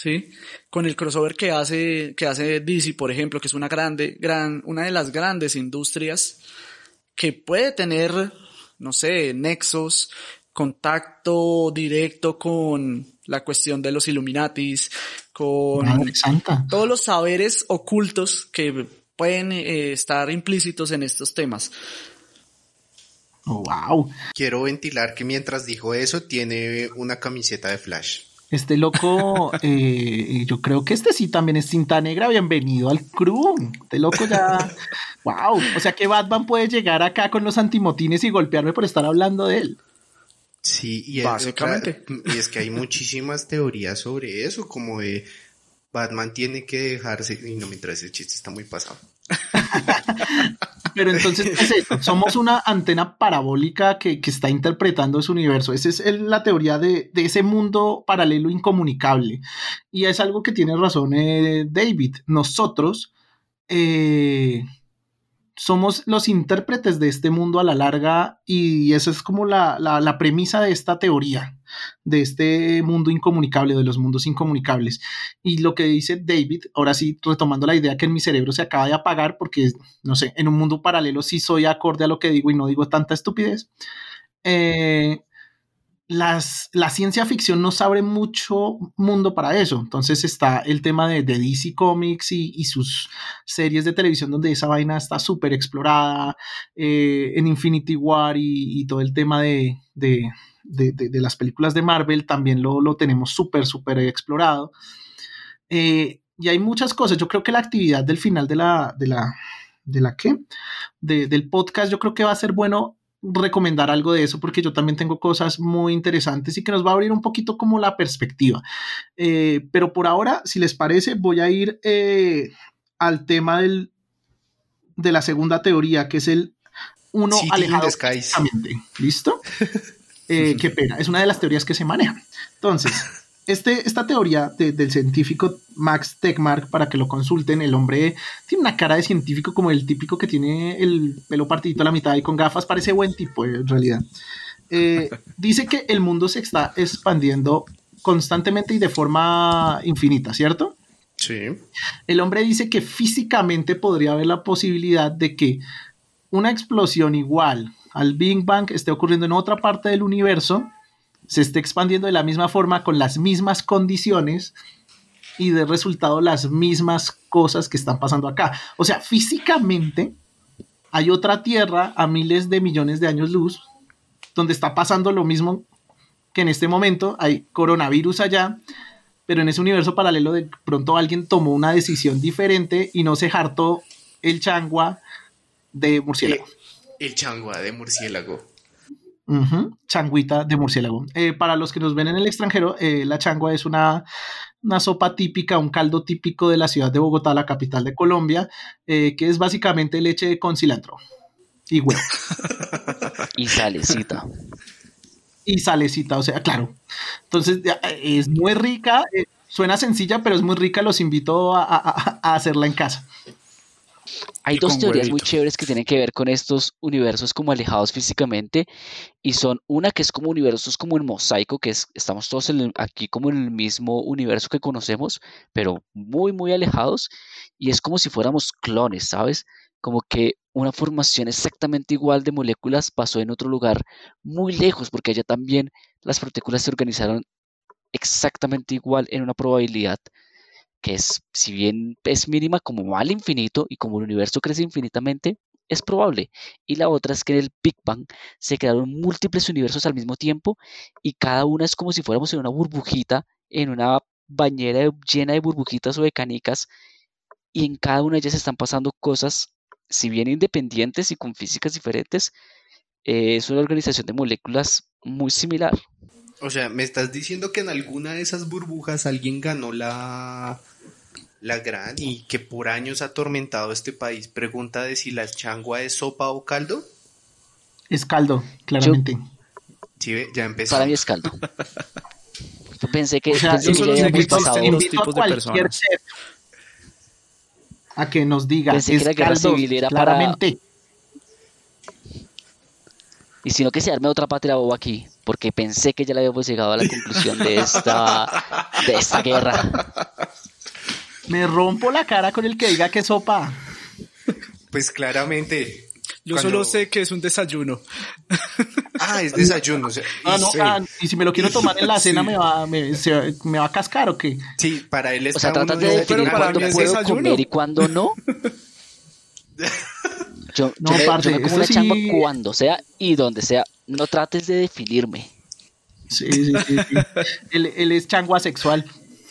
¿Sí? Con el crossover que hace, que hace DC, por ejemplo, que es una grande, gran, una de las grandes industrias que puede tener, no sé, nexos, contacto directo con la cuestión de los Illuminatis, con todos los saberes ocultos que pueden eh, estar implícitos en estos temas. Oh, wow. Quiero ventilar que mientras dijo eso tiene una camiseta de Flash. Este loco, eh, yo creo que este sí también es cinta negra. Bienvenido al crew. Este loco ya. Wow. O sea que Batman puede llegar acá con los antimotines y golpearme por estar hablando de él. Sí, y es, Básicamente. y es que hay muchísimas teorías sobre eso, como de Batman tiene que dejarse, y no mientras ese chiste está muy pasado. Pero entonces, ¿qué es? Somos una antena parabólica que, está interpretando ese universo. Esa es la teoría de, de ese mundo paralelo incomunicable. Y es algo que tiene razón eh, David. Nosotros eh, somos los intérpretes de este mundo a la larga y esa es como la, la, premisa de esta teoría, de este mundo incomunicable, de los mundos incomunicables. Y lo que dice David, ahora sí, retomando la idea que en mi cerebro se acaba de apagar porque, no sé, en un mundo paralelo sí soy acorde a lo que digo y no digo tanta estupidez. Eh, las, la ciencia ficción nos abre mucho mundo para eso. Entonces está el tema de, de DC Comics y, y, sus series de televisión donde esa vaina está súper explorada, eh, en Infinity War y, y, todo el tema de, de, de, las películas de Marvel también lo, lo tenemos súper, súper explorado. Eh, y hay muchas cosas. Yo creo que la actividad del final de la, de la, de la ¿qué? De, del podcast, yo creo que va a ser bueno recomendar algo de eso porque yo también tengo cosas muy interesantes y que nos va a abrir un poquito como la perspectiva. Eh, pero por ahora, si les parece, voy a ir eh, al tema del, de la segunda teoría, que es el uno City alejado. ¿Listo? Eh, qué pena, es una de las teorías que se manejan. Entonces, este, esta teoría de, del científico Max Tegmark, para que lo consulten, el hombre tiene una cara de científico como el típico que tiene el pelo partidito a la mitad y con gafas, parece buen tipo en realidad. Eh, dice que el mundo se está expandiendo constantemente y de forma infinita, ¿cierto? Sí. El hombre dice que físicamente podría haber la posibilidad de que una explosión igual al Big Bang esté ocurriendo en otra parte del universo se esté expandiendo de la misma forma, con las mismas condiciones, y de resultado las mismas cosas que están pasando acá. O sea, físicamente hay otra Tierra a miles de millones de años luz donde está pasando lo mismo que en este momento. Hay coronavirus allá, pero en ese universo paralelo de pronto alguien tomó una decisión diferente y no se hartó el changua de murciélago. El, changua de murciélago. Changuita de murciélago. Eh, para los que nos ven en el extranjero, eh, la changua es una, una, sopa típica, un caldo típico de la ciudad de Bogotá, la capital de Colombia, eh, que es básicamente leche con cilantro y huevo. y salecita. Y salecita, o sea, claro. Entonces, es muy rica, suena sencilla, pero es muy rica, los invito a hacerla en casa. Hay dos teorías muy chéveres que tienen que ver con estos universos como alejados físicamente y son una que es como universos como en mosaico, que es, estamos todos aquí como en el mismo universo que conocemos, pero muy, muy alejados y es como si fuéramos clones, ¿sabes? Como que una formación exactamente igual de moléculas pasó en otro lugar muy lejos, porque allá también las partículas se organizaron exactamente igual en una probabilidad que es, si bien es mínima, como va al infinito y como el universo crece infinitamente, es probable. Y la otra es que en el Big Bang se crearon múltiples universos al mismo tiempo y cada una es como si fuéramos en una burbujita, en una bañera llena de burbujitas o de canicas y en cada una de ellas están pasando cosas, si bien independientes y con físicas diferentes, eh, es una organización de moléculas muy similar. O sea, me estás diciendo que en alguna de esas burbujas alguien ganó la, la gran y que por años ha atormentado este país. Pregunta de si la changua es sopa o caldo. Es caldo, claramente. sí, ya empezó. Para mí es caldo. pensé que, o sea, pensé que ya habíamos pasado los tipos de personas. A que nos diga, pensé es que la guerra caldo, civil era claramente. Para... Y si no que se arme otra patria boba aquí, porque pensé que ya le habíamos llegado a la conclusión de esta, de esta guerra. Me rompo la cara con el que diga que sopa. Pues claramente. Yo solo sé que es un desayuno. Ah, es desayuno. ah, no, ah, y si me lo quiero tomar en la cena, me, va, me, me, va a cascar o qué? Sí, para él está O sea, tratas de definir cuándo puedo comer y cuándo no. Yo, no, yo, parce, me, yo me como una sí... chamba cuando sea y donde sea. No trates de definirme. Sí, sí, sí. sí. él, él, es changua sexual.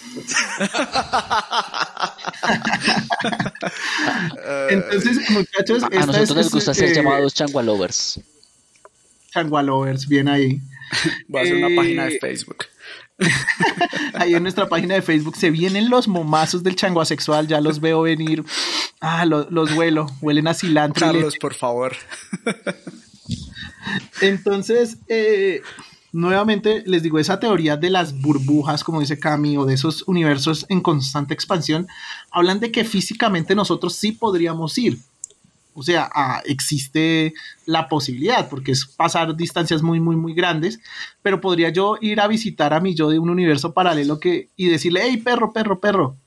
Entonces, muchachos, a nosotros es, nos gusta es, ser eh, llamados changua lovers. Changua lovers, bien ahí. Voy a hacer eh, una página de Facebook. Ahí en nuestra página de Facebook se vienen los momazos del changua sexual, ya los veo venir. Ah, los, los huelo, huelen a cilantro. Carlos, por favor. Entonces, eh, nuevamente les digo, esa teoría de las burbujas, como dice Cami, o de esos universos en constante expansión, hablan de que físicamente nosotros sí podríamos ir. O sea, existe la posibilidad, porque es pasar distancias muy, muy, muy grandes, pero podría yo ir a visitar a mi yo de un universo paralelo que, y decirle, hey, perro, perro, perro,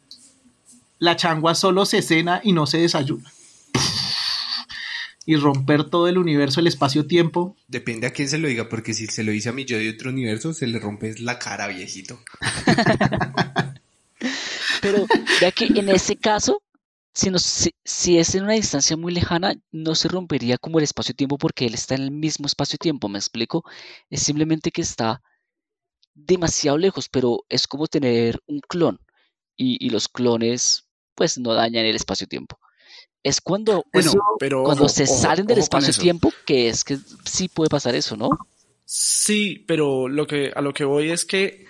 la changua solo se cena y no se desayuna. Y romper todo el universo, el espacio-tiempo. Depende a quién se lo diga, porque si se lo dice a mi yo de otro universo, se le rompe la cara, viejito. Pero ya que en ese caso, si, no, si, si, es en una distancia muy lejana, no se rompería como el espacio-tiempo porque él está en el mismo espacio-tiempo, ¿me explico? Es simplemente que está demasiado lejos, pero es como tener un clon y, y los clones pues no dañan el espacio-tiempo. Es cuando, bueno, pero cuando ojo, se ojo, salen del espacio-tiempo que es que sí puede pasar eso, ¿no? Sí, pero lo que, a lo que voy es que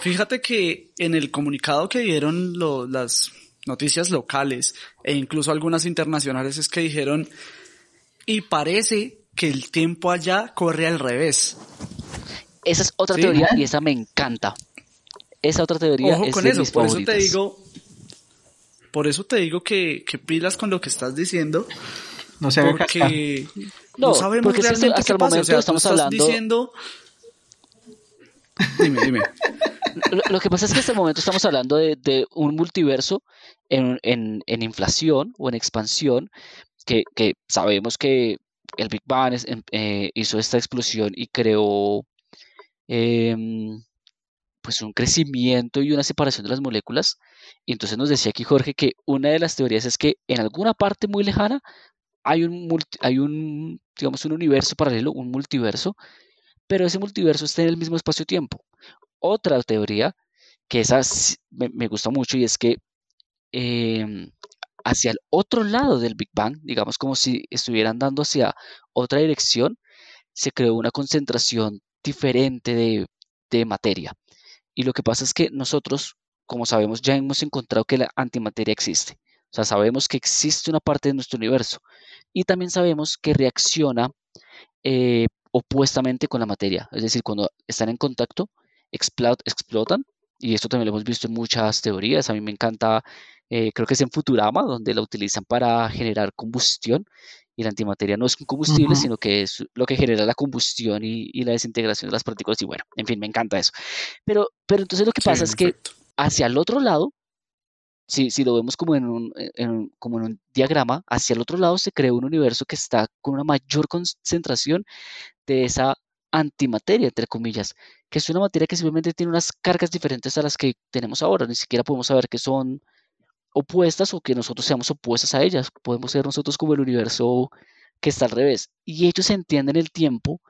fíjate que en el comunicado que dieron lo, las noticias locales e incluso algunas internacionales es que dijeron y parece que el tiempo allá corre al revés. Esa es otra ¿Sí? teoría y esa me encanta. Esa otra teoría Ojo es con de eso, mis por eso te digo, por eso te digo que, que pilas con lo que estás diciendo, No se porque no, No, sabemos porque realmente hasta qué el pasa. O momento tú estamos estás hablando- diciendo... Dime, dime. Lo, que pasa es que hasta el momento estamos hablando de, un multiverso en, en- en inflación o en expansión, que, sabemos que el Big Bang em- eh, hizo esta explosión y creó em, pues un crecimiento y una separación de las moléculas. Y entonces nos decía aquí Jorge que una de las teorías es que en alguna parte muy lejana hay un, hay un, digamos, un universo paralelo, un multiverso, pero ese multiverso está en el mismo espacio-tiempo. Otra teoría, que esa me, gusta mucho, y es que em, hacia el otro lado del Big Bang, digamos como si estuvieran dando hacia otra dirección, se creó una concentración diferente de, de materia. Y lo que pasa es que nosotros, como sabemos, ya hemos encontrado que la antimateria existe. O sea, sabemos que existe una parte de nuestro universo y también sabemos que reacciona eh, opuestamente con la materia. Es decir, cuando están en contacto, explotan. Y esto también lo hemos visto en muchas teorías. A mí me encanta, eh, creo que es en Futurama, donde la utilizan para generar combustión. Y la antimateria no es un combustible, sino que es lo que genera la combustión y, la desintegración de las partículas. Y bueno, en fin, me encanta eso. Pero, pero entonces lo que pasa es que hacia el otro lado si, lo vemos como en, un, como en un diagrama, hacia el otro lado se crea un universo que está con una mayor concentración de esa antimateria, entre comillas, que es una materia que simplemente tiene unas cargas diferentes a las que tenemos ahora. Ni siquiera podemos saber que son opuestas o que nosotros seamos opuestas a ellas. Podemos ser nosotros como el universo que está al revés. Y ellos entienden el tiempo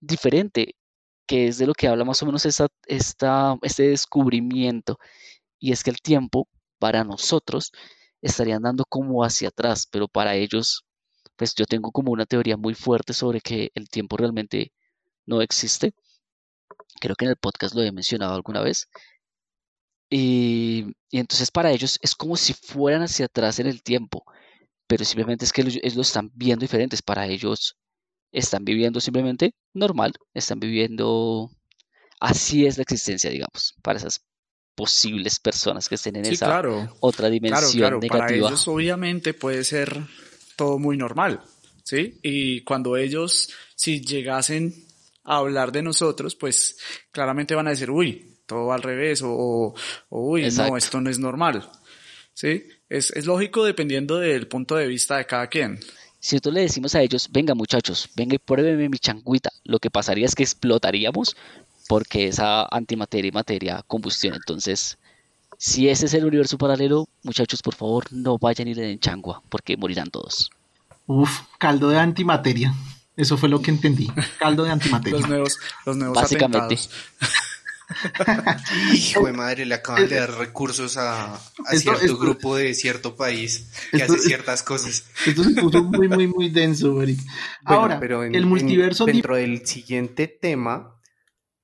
diferente, que es de lo que habla más o menos esta, este descubrimiento. Y es que el tiempo para nosotros estarían dando como hacia atrás, pero para ellos, pues yo tengo como una teoría muy fuerte sobre que el tiempo realmente no existe. Creo que en el podcast lo he mencionado alguna vez. Y, entonces para ellos es como si fueran hacia atrás en el tiempo, pero simplemente es que ellos lo están viendo diferentes. Para ellos están viviendo simplemente normal, están viviendo así es la existencia, digamos, para esas posibles personas que estén en esa otra dimensión negativa. Para ellos obviamente puede ser todo muy normal, ¿sí? Y cuando ellos, si llegasen a hablar de nosotros, pues claramente van a decir, uy, todo al revés, o, uy, no, esto no es normal, ¿sí? Es, es lógico dependiendo del punto de vista de cada quien. Si nosotros le decimos a ellos, venga muchachos, venga y pruébeme mi changuita, lo que pasaría es que explotaríamos porque esa antimateria y materia combustión. Entonces, si ese es el universo paralelo, muchachos, por favor, no vayan y le den changua, porque morirán todos. Uf, caldo de antimateria. Eso fue lo que entendí. Caldo de antimateria. los nuevos, los nuevos Básicamente. Hijo de madre, le acaban de dar recursos a, cierto grupo de cierto país que hace ciertas cosas. Esto se puso muy, muy, muy denso, Ahora, pero el multiverso. dentro del siguiente tema,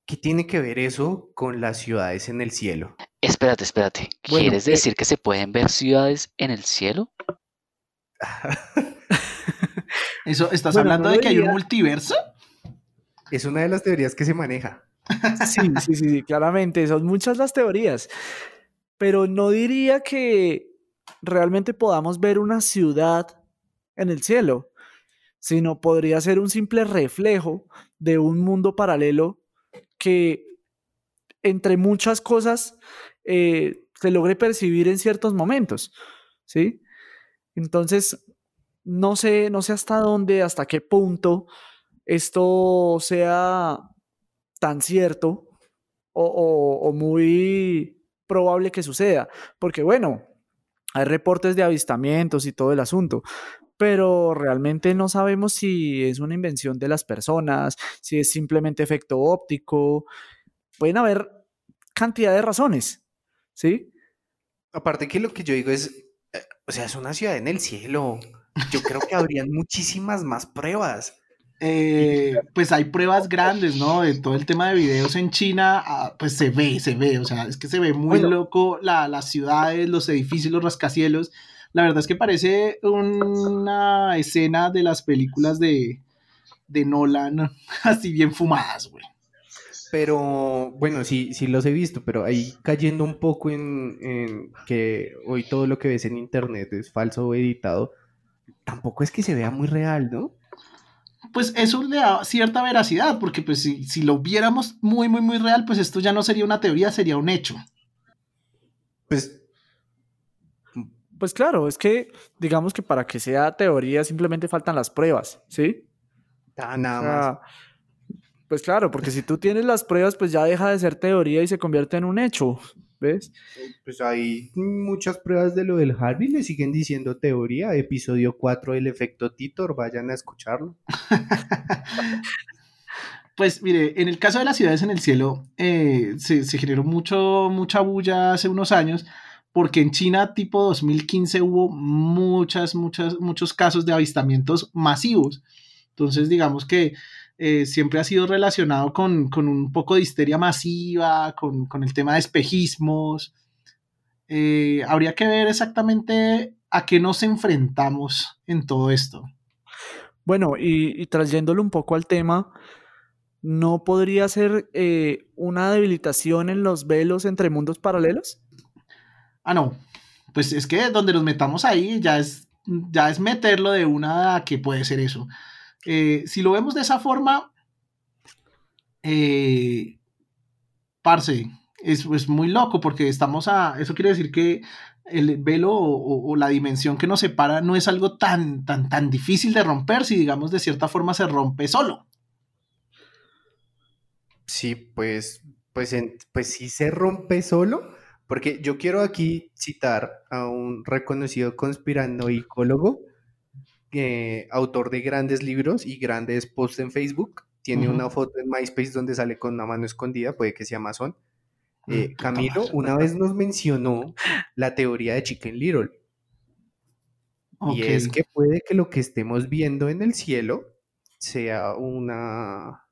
¿Qué tiene que ver eso con las ciudades en el cielo? Espérate, espérate. ¿Quieres eh, decir que se pueden ver ciudades en el cielo? ¿Eso estás hablando de que hay un multiverso? Es una de las teorías que se maneja. Sí, sí, sí, claramente. Son muchas las teorías. Pero no diría que realmente podamos ver una ciudad en el cielo, sino podría ser un simple reflejo de un mundo paralelo que entre muchas cosas eh, se logre percibir en ciertos momentos, ¿sí? Entonces, no sé, no sé hasta dónde, hasta qué punto esto sea tan cierto o, muy probable que suceda, porque bueno, hay reportes de avistamientos y todo el asunto, pero realmente no sabemos si es una invención de las personas, si es simplemente efecto óptico. Pueden haber cantidad de razones, ¿sí? Aparte que lo que yo digo es, eh, o sea, es una ciudad en el cielo. Yo creo que habrían muchísimas más pruebas. Eh, pues hay pruebas grandes, ¿no? De todo el tema de videos en China, ah, pues se ve, se ve, o sea, es que se ve muy loco las ciudades, los edificios, los rascacielos, la verdad es que parece una escena de las películas de, Nolan, así bien fumadas, güey. Pero bueno, sí, sí los he visto, pero ahí cayendo un poco en, que hoy todo lo que ves en internet es falso o editado, tampoco es que se vea muy real, ¿no? Pues eso le da cierta veracidad, porque pues si, si lo viéramos muy, muy, muy real, pues esto ya no sería una teoría, sería un hecho. Pues pues claro, es que digamos que para que sea teoría simplemente faltan las pruebas, ¿sí? Ah, nada más. Pues claro, porque si tú tienes las pruebas, pues ya deja de ser teoría y se convierte en un hecho, ¿ves? Pues hay muchas pruebas de lo del Harvey, le siguen diciendo teoría, episodio 4 del efecto Titor, vayan a escucharlo. Pues mire, en el caso de las ciudades en el cielo, eh, se, se, generó mucho, mucha bulla hace unos años, porque en China tipo 2015 hubo muchas, muchas, muchos casos de avistamientos masivos. Entonces, digamos que eh, siempre ha sido relacionado con, con, un poco de histeria masiva, con, con el tema de espejismos. Eh, habría que ver exactamente a qué nos enfrentamos en todo esto. Bueno, y, y trayéndolo un poco al tema, ¿no podría ser eh, una debilitación en los velos entre mundos paralelos? Ah, no. Pues es que donde nos metamos ahí ya es, ya es meterlo de una a que puede ser eso. Eh, si lo vemos de esa forma, eh, parce, es, es, muy loco porque estamos a. Eso quiere decir que el velo o, la dimensión que nos separa no es algo tan, tan, tan difícil de romper si, digamos, de cierta forma se rompe solo. Sí, pues, pues, pues sí se rompe solo, porque yo quiero aquí citar a un reconocido conspiranoicólogo, eh, autor de grandes libros y grandes posts en Facebook. Tiene uh -huh. una foto en MySpace donde sale con una mano escondida, puede que sea Amazon. Eh, Camilo una vez nos mencionó la teoría de Chicken Little. Okay. Y es que puede que lo que estemos viendo en el cielo sea una,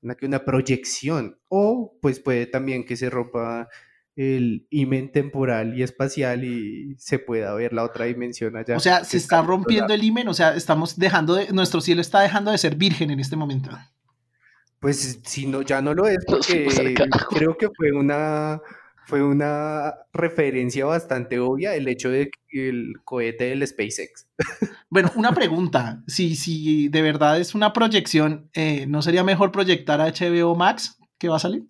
una, una proyección o pues puede también que se rompa el imen temporal y espacial y se pueda ver la otra dimensión allá. O sea, se está rompiendo el imen, o sea, estamos dejando de, nuestro cielo está dejando de ser virgen en este momento. Pues si no, ya no lo es, porque creo que fue una, fue una referencia bastante obvia el hecho de que el cohete del SpaceX. Bueno, una pregunta, si, si de verdad es una proyección, eh, ¿no sería mejor proyectar a HBO Max que va a salir?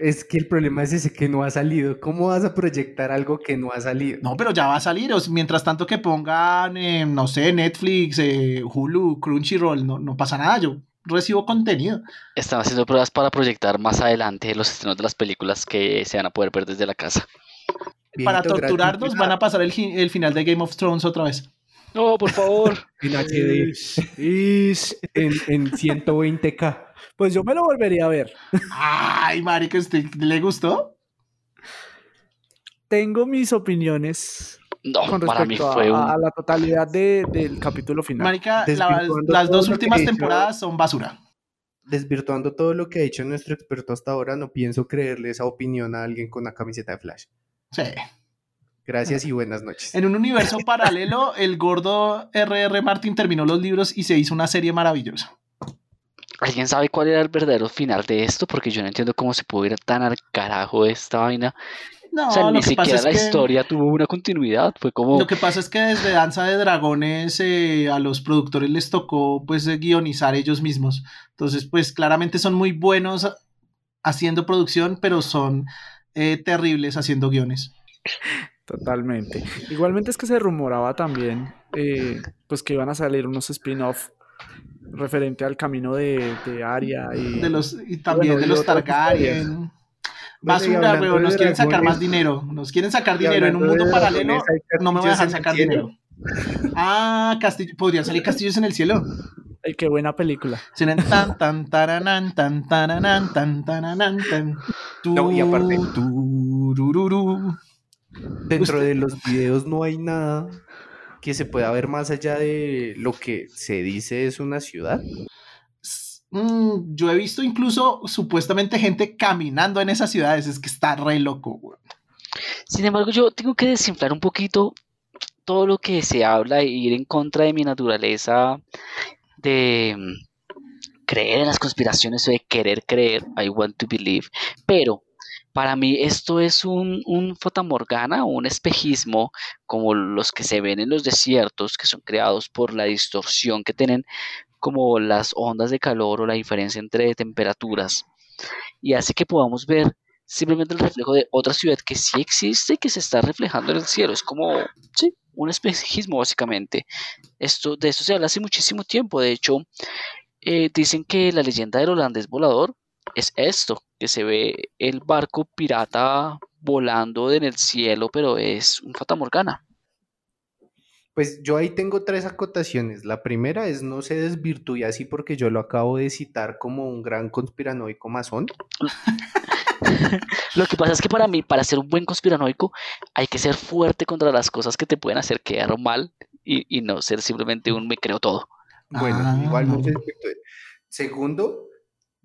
Es que el problema es ese que no ha salido. ¿Cómo vas a proyectar algo que no ha salido? No, pero ya va a salir. O sea, mientras tanto que pongan, eh, no sé, Netflix, eh, Hulu, Crunchyroll, no, no pasa nada. Yo recibo contenido. Están haciendo pruebas para proyectar más adelante los estrenos de las películas que se van a poder ver desde la casa. para torturarnos van a pasar el, el, final de Game of Thrones otra vez. No, por favor. en HD. en, en 120k. Pues yo me lo volvería a ver. Ay, marica, ¿usted le gustó? Tengo mis opiniones no, con para mí fue a, un... a, la totalidad de, del capítulo final. Marica, la, las dos últimas temporadas son basura. Desvirtuando todo lo que ha dicho nuestro experto hasta ahora, no pienso creerle esa opinión a alguien con una camiseta de Flash. Sí. Gracias y buenas noches. En un universo paralelo, el gordo R.R. Martin terminó los libros y se hizo una serie maravillosa. ¿Alguien sabe cuál era el verdadero final de esto? Porque yo no entiendo cómo se pudo ir tan al carajo de esta vaina. No, o sea, ni siquiera es la que... historia tuvo una continuidad. Fue como. Lo que pasa es que desde Danza de Dragones eh, a los productores les tocó pues guionizar ellos mismos. Entonces, pues claramente son muy buenos haciendo producción, pero son eh, terribles haciendo guiones. Totalmente. Igualmente es que se rumoraba también eh, pues que iban a salir unos spin-off referente al camino de, de Arya y, de los, y también bueno, de los Targaryen. Basura, bueno, weón, nos quieren sacar más dinero. Nos quieren sacar dinero en un mundo paralelo. No me voy a dejar sacar dinero. Ah, castillo, podrían salir castillos en el cielo. Ay, qué buena película. Tan, tan, taranan, tan, taranan, tan, taranan, tan. No, y aparte, turururu. dentro de los videos no hay nada que se pueda ver más allá de lo que se dice es una ciudad. Mm, yo he visto incluso supuestamente gente caminando en esas ciudades, es que está re loco. Güey. Sin embargo, yo tengo que desinflar un poquito todo lo que se habla e ir en contra de mi naturaleza de mm, creer en las conspiraciones o de querer creer, I want to believe, pero para mí esto es un, un fotamorgana, un espejismo como los que se ven en los desiertos, que son creados por la distorsión que tienen como las ondas de calor o la diferencia entre temperaturas y hace que podamos ver simplemente el reflejo de otra ciudad que sí existe y que se está reflejando en el cielo. Es como, sí, un espejismo básicamente. Esto, de esto se habla hace muchísimo tiempo. De hecho, eh, dicen que la leyenda del holandés volador es esto, que se ve el barco pirata volando en el cielo, pero es un fatamorgana. Pues yo ahí tengo tres acotaciones. La primera es no se desvirtúe así porque yo lo acabo de citar como un gran conspiranoico masón. Lo que pasa es que para mí, para ser un buen conspiranoico, hay que ser fuerte contra las cosas que te pueden hacer quedar mal y, no ser simplemente un me creo todo. Bueno, igual no se desvirtúe. Segundo,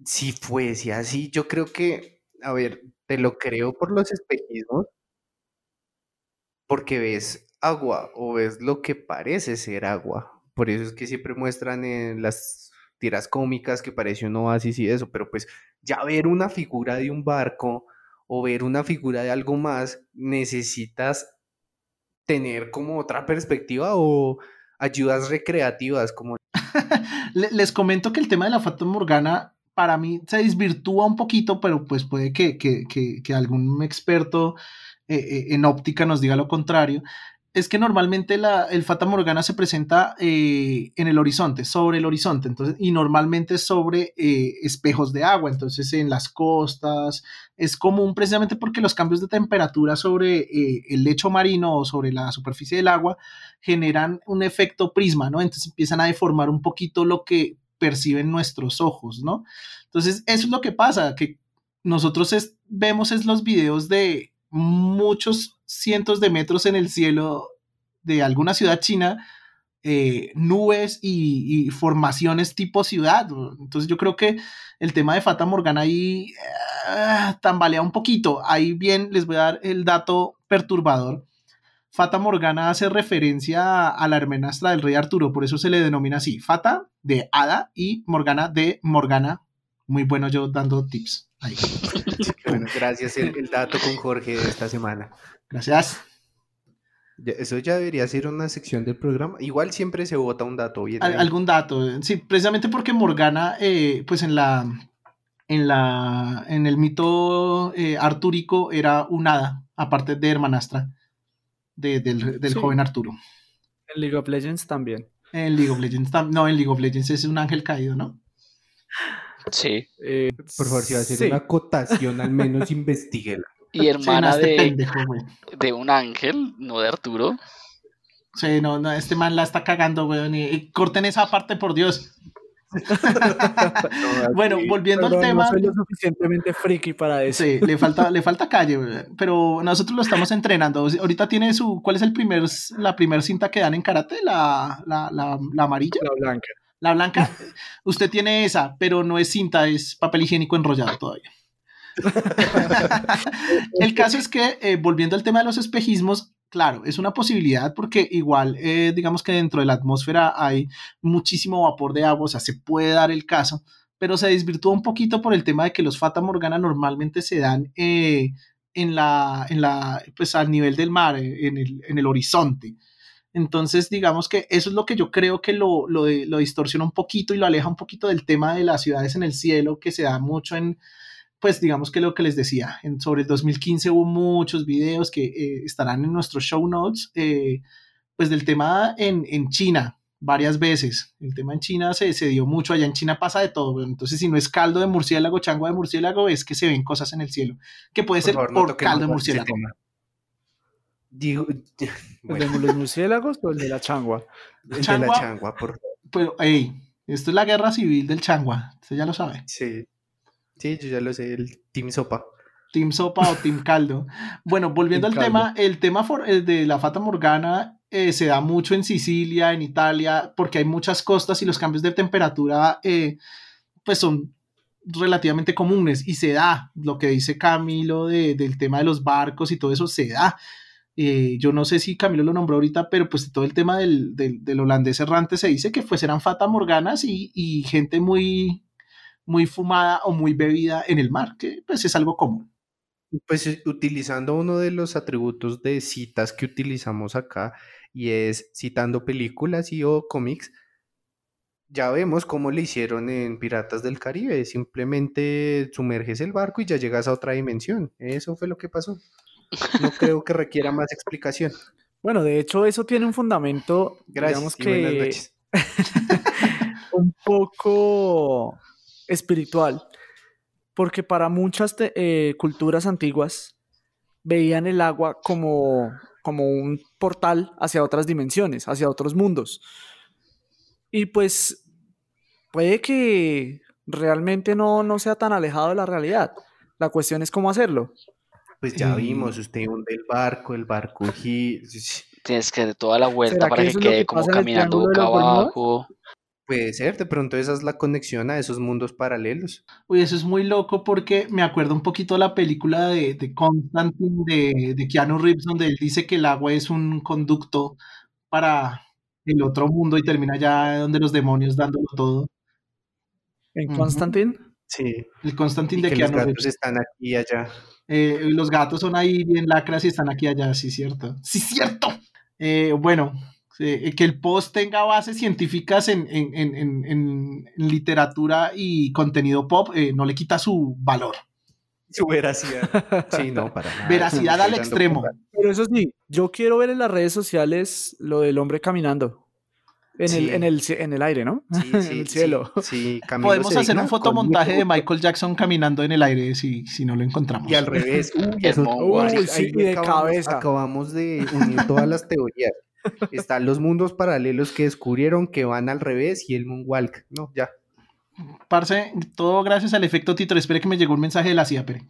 si fuese así, yo creo que, a ver, te lo creo por los espejismos, porque ves agua o ves lo que parece ser agua. Por eso es que siempre muestran en las tiras cómicas que parece un oasis y eso, pero pues ya ver una figura de un barco o ver una figura de algo más, necesitas tener como otra perspectiva o ayudas recreativas como... Les comento que el tema de la Fata Morgana para mí se desvirtúa un poquito, pero pues puede que, que, que, algún experto eh, eh, en óptica nos diga lo contrario es que normalmente la, el Fata Morgana se presenta eh, en el horizonte, sobre el horizonte, entonces, y normalmente sobre espejos de agua, entonces en las costas, es común precisamente porque los cambios de temperatura sobre el lecho marino o sobre la superficie del agua generan un efecto prisma, ¿no? Entonces empiezan a deformar un poquito lo que perciben nuestros ojos, ¿no? Entonces, eso es lo que pasa, que nosotros vemos es los videos de muchos cientos de metros en el cielo de alguna ciudad china, eh, nubes y, formaciones tipo ciudad. Entonces yo creo que el tema de Fata Morgana ahí eh, tambalea un poquito. Ahí bien les voy a dar el dato perturbador. Fata Morgana hace referencia a la hermenastra del rey Arturo, por eso se le denomina así, Fata de Hada y Morgana de Morgana. Muy bueno yo dando tips ahí. Bueno, gracias el, dato con Jorge de esta semana. Gracias. Eso ya debería ser una sección del programa. Igual siempre se vota un dato. algún dato. Sí, precisamente porque Morgana, eh, pues en la, en la, en el mito eh, artúrico era un hada, aparte de hermanastra del, joven Arturo. En League of Legends también. En League of Legends, no, en League of Legends es un ángel caído, ¿no? Sí. Eh, por favor, si va a hacer una acotación, al menos investiguela. Y hermana de, de un ángel, no de Arturo. Sí, no, no, este man la está cagando, weón. Y, corten esa parte, por Dios. bueno, volviendo al tema. No soy lo suficientemente friki para eso. Sí, le falta, le falta calle, pero nosotros lo estamos entrenando. Ahorita tiene su. ¿Cuál es el primer, la primera cinta que dan en karate? La, la, la, la amarilla. La blanca. La blanca, usted tiene esa, pero no es cinta, es papel higiénico enrollado todavía. el caso es que, eh, volviendo al tema de los espejismos, claro, es una posibilidad porque igual, eh, digamos que dentro de la atmósfera hay muchísimo vapor de agua, o sea, se puede dar el caso, pero se desvirtúa un poquito por el tema de que los Fata Morgana normalmente se dan eh, en la, en la, pues al nivel del mar, en el, en el horizonte. Entonces, digamos que eso es lo que yo creo que lo, lo, lo, distorsiona un poquito y lo aleja un poquito del tema de las ciudades en el cielo, que se da mucho en, pues digamos que lo que les decía, en, sobre el 2015 hubo muchos videos que eh, estarán en nuestros show notes, eh, pues del tema en, en, China, varias veces. El tema en China se, se, dio mucho, allá en China pasa de todo, entonces si no es caldo de murciélago, chango de murciélago, es que se ven cosas en el cielo, que puede ser por, caldo de murciélago. Digo, ¿El de los murciélagos o el de la changua? El de la changua, por Pero, hey, esto es la guerra civil del changua, usted ya lo sabe. Sí, sí, yo ya lo sé, el Team Sopa. Team Sopa o Team Caldo. Bueno, volviendo al tema, el tema de la Fata Morgana eh, se da mucho en Sicilia, en Italia, porque hay muchas costas y los cambios de temperatura eh, pues son relativamente comunes y se da lo que dice Camilo del tema de los barcos y todo eso se da eh, yo no sé si Camilo lo nombró ahorita, pero pues todo el tema del, del, holandés errante se dice que pues eran fata morganas y, y, gente muy, muy fumada o muy bebida en el mar, que pues es algo común. Pues eh, utilizando uno de los atributos de citas que utilizamos acá y es citando películas y o cómics, ya vemos cómo le hicieron en Piratas del Caribe, simplemente sumerges el barco y ya llegas a otra dimensión. Eso fue lo que pasó. No creo que requiera más explicación. Bueno, de hecho, eso tiene un fundamento. Gracias. que... un poco espiritual, porque para muchas eh, culturas antiguas veían el agua como, como un portal hacia otras dimensiones, hacia otros mundos. Y pues puede que realmente no, no sea tan alejado de la realidad. La cuestión es cómo hacerlo. Pues ya vimos, usted hunde el barco, el barco Tienes que dar toda la vuelta para que quede como caminando boca abajo. Puede ser, de pronto esa es la conexión a esos mundos paralelos. Uy, eso es muy loco porque me acuerdo un poquito de la película de, de Constantine de, de Keanu Reeves, donde él dice que el agua es un conducto para el otro mundo y termina ya donde los demonios dándolo todo. ¿En Constantine? Sí. El Constantine de que Keanu los gatos están aquí y allá. Eh, los gatos son ahí bien lacras y están aquí y allá, sí, cierto. Sí, cierto. Eh, bueno, que el post tenga bases científicas en, literatura y contenido pop eh, no le quita su valor. Su veracidad. Sí, no, para nada. Veracidad al extremo. Pero eso sí, yo quiero ver en las redes sociales lo del hombre caminando. En, el, en, el, en el aire, ¿no? Sí, en el cielo. Sí, Podemos hacer un fotomontaje de Michael Jackson caminando en el aire si, si no lo encontramos. Y al revés. Uy, sí, de cabeza. Acabamos de unir todas las teorías. Están los mundos paralelos que descubrieron que van al revés y el moonwalk. No, ya. Parce, todo gracias al efecto Tito. Espere que me llegó un mensaje de la CIA, Pere.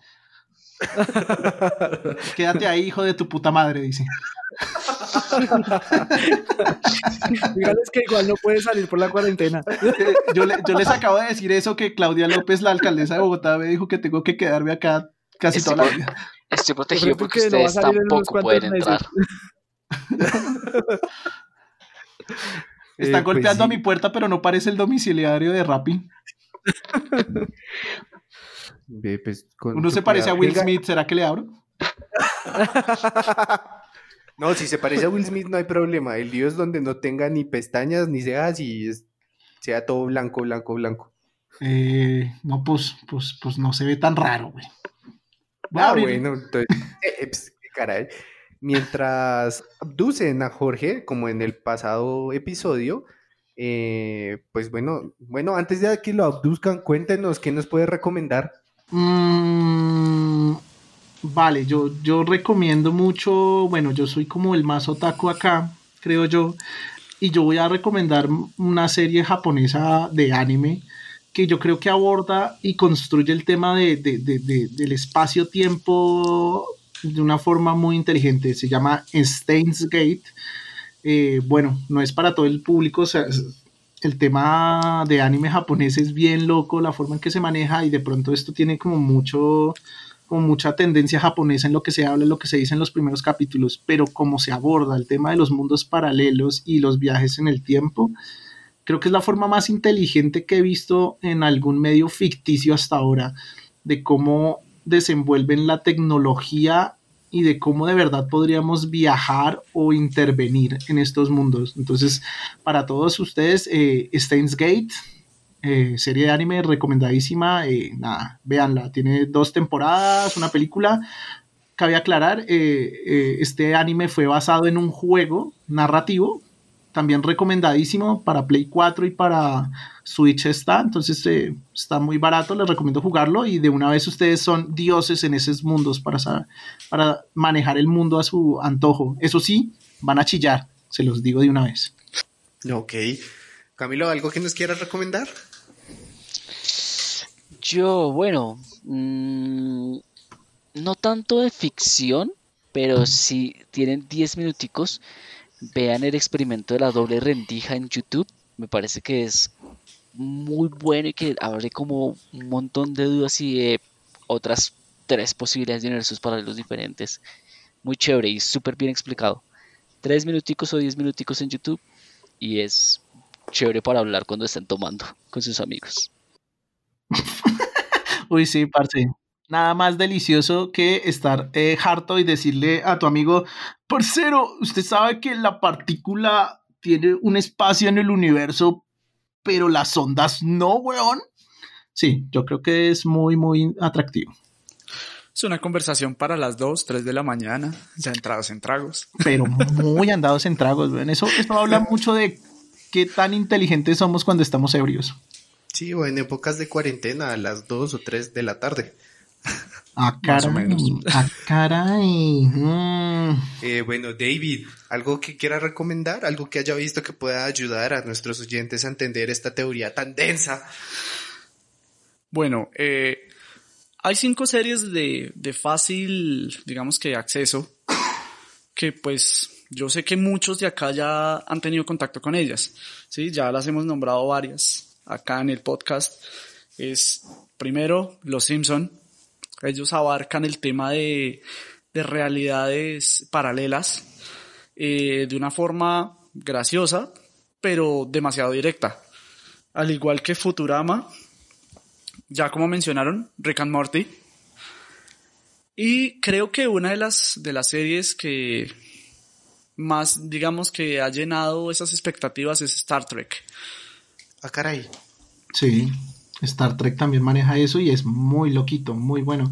Quédate ahí, hijo de tu puta madre, dice. Dígales que igual no puede salir por la cuarentena. Yo, les acabo de decir eso que Claudia López, la alcaldesa de Bogotá, me dijo que tengo que quedarme acá casi toda la vida. Estoy protegido porque, ustedes tampoco pueden entrar. Está eh, pues golpeando a mi puerta, pero no parece el domiciliario de Rappi. Pues, Uno se parece a Will Smith, ¿será que le abro? no, si se parece a Will Smith no hay problema. El lío es donde no tenga ni pestañas ni cejas y sea todo blanco, blanco, blanco. Eh, no, pues, pues, pues no se ve tan raro, güey. Ah, bueno, entonces, eh, pues, caray. Mientras abducen a Jorge, como en el pasado episodio, eh, pues bueno, bueno, antes de que lo abduzcan, cuéntenos qué nos puede recomendar. Mm, vale, yo, yo recomiendo mucho, bueno, yo soy como el más otaku acá, creo yo, y yo voy a recomendar una serie japonesa de anime que yo creo que aborda y construye el tema de, del espacio-tiempo de una forma muy inteligente. Se llama Steins Gate. Eh, bueno, no es para todo el público, o sea, el tema de anime japonés es bien loco, la forma en que se maneja y de pronto esto tiene como mucho como mucha tendencia japonesa en lo que se habla, en lo que se dice en los primeros capítulos, pero como se aborda el tema de los mundos paralelos y los viajes en el tiempo, creo que es la forma más inteligente que he visto en algún medio ficticio hasta ahora de cómo desenvuelven la tecnología y de cómo de verdad podríamos viajar o intervenir en estos mundos. Entonces, para todos ustedes, eh, Steins Gate, eh, serie de anime recomendadísima, eh, nada, véanla, tiene dos temporadas, una película. Cabe aclarar, este anime fue basado en un juego narrativo también recomendadísimo para Play 4 y para Switch está, entonces eh, está muy barato, les recomiendo jugarlo y de una vez ustedes son dioses en esos mundos para, para manejar el mundo a su antojo. Eso sí, van a chillar, se los digo de una vez. Ok. Camilo, ¿algo que nos quieras recomendar? Yo, bueno, mm, no tanto de ficción, pero si tienen 10 minuticos, vean el experimento de la doble rendija en YouTube. Me parece que es muy bueno y que abre como un montón de dudas y de otras tres posibilidades de universos paralelos diferentes. Muy chévere y súper bien explicado. Tres minuticos o diez minuticos en YouTube y es chévere para hablar cuando estén tomando con sus amigos. Uy, sí, parce nada más delicioso que estar eh, harto y decirle a tu amigo, parcero, usted sabe que la partícula tiene un espacio en el universo, pero las ondas no, weón. Sí, yo creo que es muy, muy atractivo. Es una conversación para las 2, 3 de la mañana, ya entrados en tragos. Pero muy andados en tragos, weón. Eso, esto habla mucho de qué tan inteligentes somos cuando estamos ebrios. Sí, o en épocas de cuarentena a las 2 o 3 de la tarde. Ah, caray. Ah, caray. Mm. Eh, bueno, David, ¿algo que quiera recomendar? ¿Algo que haya visto que pueda ayudar a nuestros oyentes a entender esta teoría tan densa? Bueno, eh, hay cinco series de, de fácil, digamos que acceso, que pues yo sé que muchos de acá ya han tenido contacto con ellas, ¿sí? Ya las hemos nombrado varias acá en el podcast. Es primero Los Simpson. Ellos abarcan el tema de, de realidades paralelas eh, de una forma graciosa, pero demasiado directa. Al igual que Futurama, ya como mencionaron, Rick and Morty. Y creo que una de las, de las series que más, digamos, que ha llenado esas expectativas es Star Trek. Ah, caray. Sí, Star Trek también maneja eso y es muy loquito, muy bueno.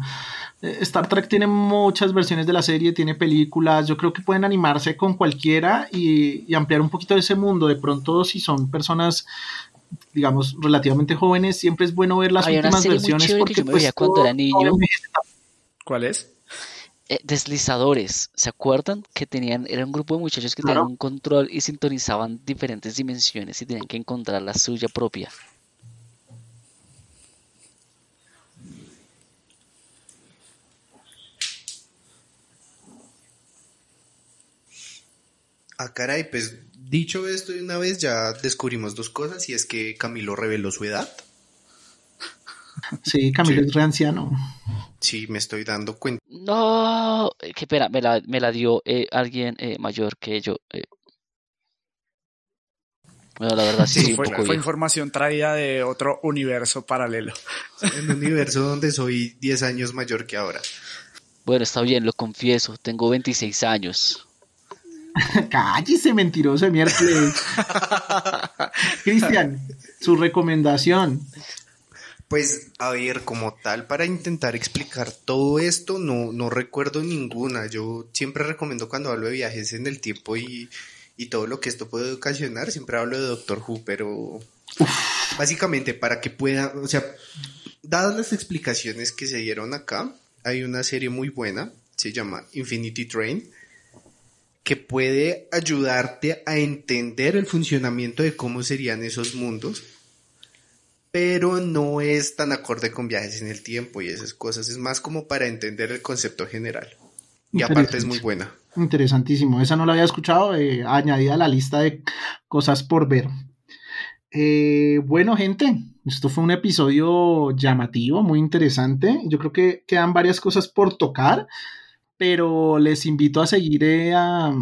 Eh, Star Trek tiene muchas versiones de la serie, tiene películas, yo creo que pueden animarse con cualquiera y, y ampliar un poquito ese mundo. De pronto, si son personas digamos, relativamente jóvenes, siempre es bueno ver las Hay últimas versiones porque yo me pues, veía cuando era niño. ¿Cuál es? Eh, deslizadores, ¿se acuerdan? Que tenían, era un grupo de muchachos que Claro. tenían un control y sintonizaban diferentes dimensiones y tenían que encontrar la suya propia. Ah, caray, pues dicho esto de una vez ya descubrimos dos cosas y es que Camilo reveló su edad. Sí, Camilo Sí. es re anciano. Sí, me estoy dando cuenta. No, eh, qué pena, me la, me la dio eh, alguien eh, mayor que yo. eh. Bueno, la verdad sí, Sí, un fue, poco fue información traída de otro universo paralelo. En un universo donde soy 10 años mayor que ahora. Bueno, está bien, lo confieso, tengo 26 años. Cállese, mentiroso de miércoles. Cristian, su recomendación. Pues, a ver, como tal, para intentar explicar todo esto, no, no recuerdo ninguna. Yo siempre recomiendo cuando hablo de viajes en el tiempo y, y todo lo que esto puede ocasionar, siempre hablo de Doctor Who, pero básicamente para que pueda, o sea, dadas las explicaciones que se dieron acá, hay una serie muy buena, se llama Infinity Train, que puede ayudarte a entender el funcionamiento de cómo serían esos mundos pero no es tan acorde con viajes en el tiempo y esas cosas. Es más como para entender el concepto general. Y aparte es muy buena. Interesantísimo. Esa no la había escuchado, eh, añadida a la lista de cosas por ver. Eh, bueno, gente, esto fue un episodio llamativo, muy interesante. Yo creo que quedan varias cosas por tocar, pero les invito a seguir eh, a-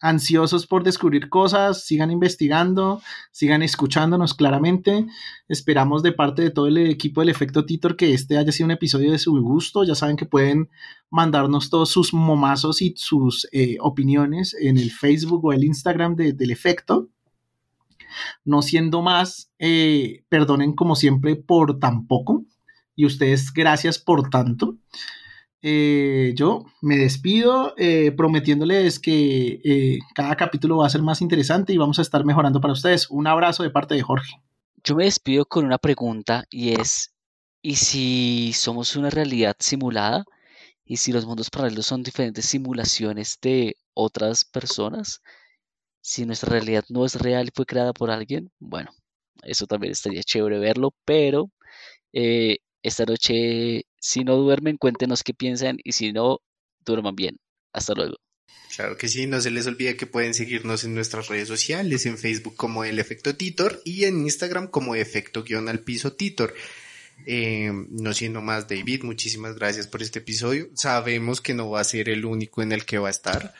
ansiosos por descubrir cosas, sigan investigando, sigan escuchándonos claramente. Esperamos de parte de todo el equipo del Efecto Titor que este haya sido un episodio de su gusto. Ya saben que pueden mandarnos todos sus momazos y sus eh, opiniones en el Facebook o el Instagram de- del Efecto. No siendo más, eh, perdonen como siempre por tan poco y ustedes gracias por tanto. Eh, yo me despido eh, prometiéndoles que eh, cada capítulo va a ser más interesante y vamos a estar mejorando para ustedes. Un abrazo de parte de Jorge. Yo me despido con una pregunta y es, ¿y si somos una realidad simulada? ¿Y si los mundos paralelos son diferentes simulaciones de otras personas? Si nuestra realidad no es real y fue creada por alguien, bueno, eso también estaría chévere verlo, pero eh, esta noche, si no duermen, cuéntenos qué piensan y si no, duerman bien. Hasta luego. Claro que sí, no se les olvide que pueden seguirnos en nuestras redes sociales, en Facebook como El Efecto Titor y en Instagram como Efecto guion al piso Titor. Eh, no siendo más, David, muchísimas gracias por este episodio. Sabemos que no va a ser el único en el que va a estar.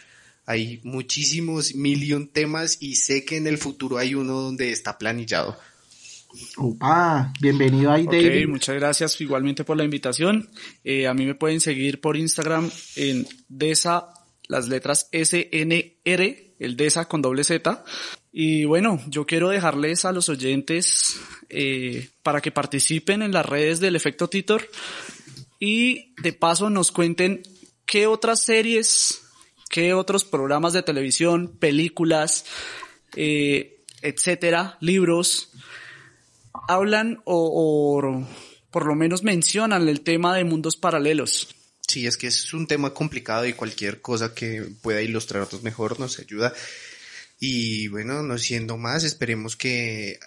Hay muchísimos, mil y un temas y sé que en el futuro hay uno donde está planillado. Opa, bienvenido ahí, David. muchas gracias igualmente por la invitación. Eh, a mí me pueden seguir por Instagram en Desa, las letras SNR, el Desa con doble Z. Y bueno, yo quiero dejarles a los oyentes eh, para que participen en las redes del Efecto Titor y de paso nos cuenten qué otras series, qué otros programas de televisión, películas, eh, etcétera, libros, hablan o, por lo menos mencionan el tema de mundos paralelos. Sí, es que es un tema complicado y cualquier cosa que pueda ilustrarnos mejor nos ayuda. Y bueno, no siendo más, esperemos que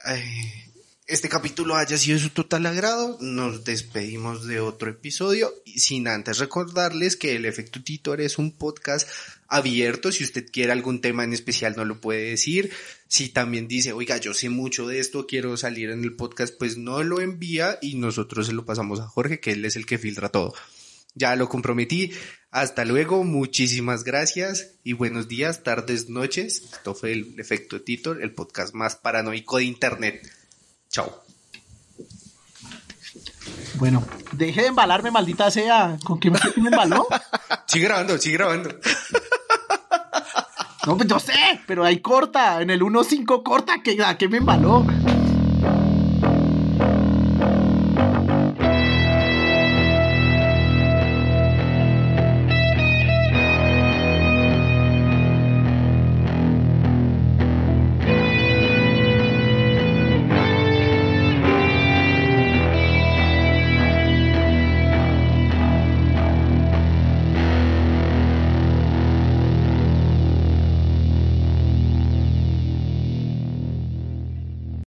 este capítulo haya sido de su total agrado. Nos despedimos de otro episodio y sin antes recordarles que el efecto Titor es un podcast abierto. Si usted quiere algún tema en especial no lo puede decir. Si también dice, oiga, yo sé mucho de esto, quiero salir en el podcast, pues no lo envía y nosotros se lo pasamos a Jorge, que él es el que filtra todo. Ya lo comprometí. Hasta luego, muchísimas gracias y buenos días, tardes, noches. Esto fue el efecto Titor, el podcast más paranoico de internet. Chao. Bueno, deje de embalarme, maldita sea. ¿Con qué me, qué me embaló? Sigue grabando, sigue grabando. No, pues yo sé, pero ahí corta. En el 1.5 corta. ¿que, ¿A qué me embaló?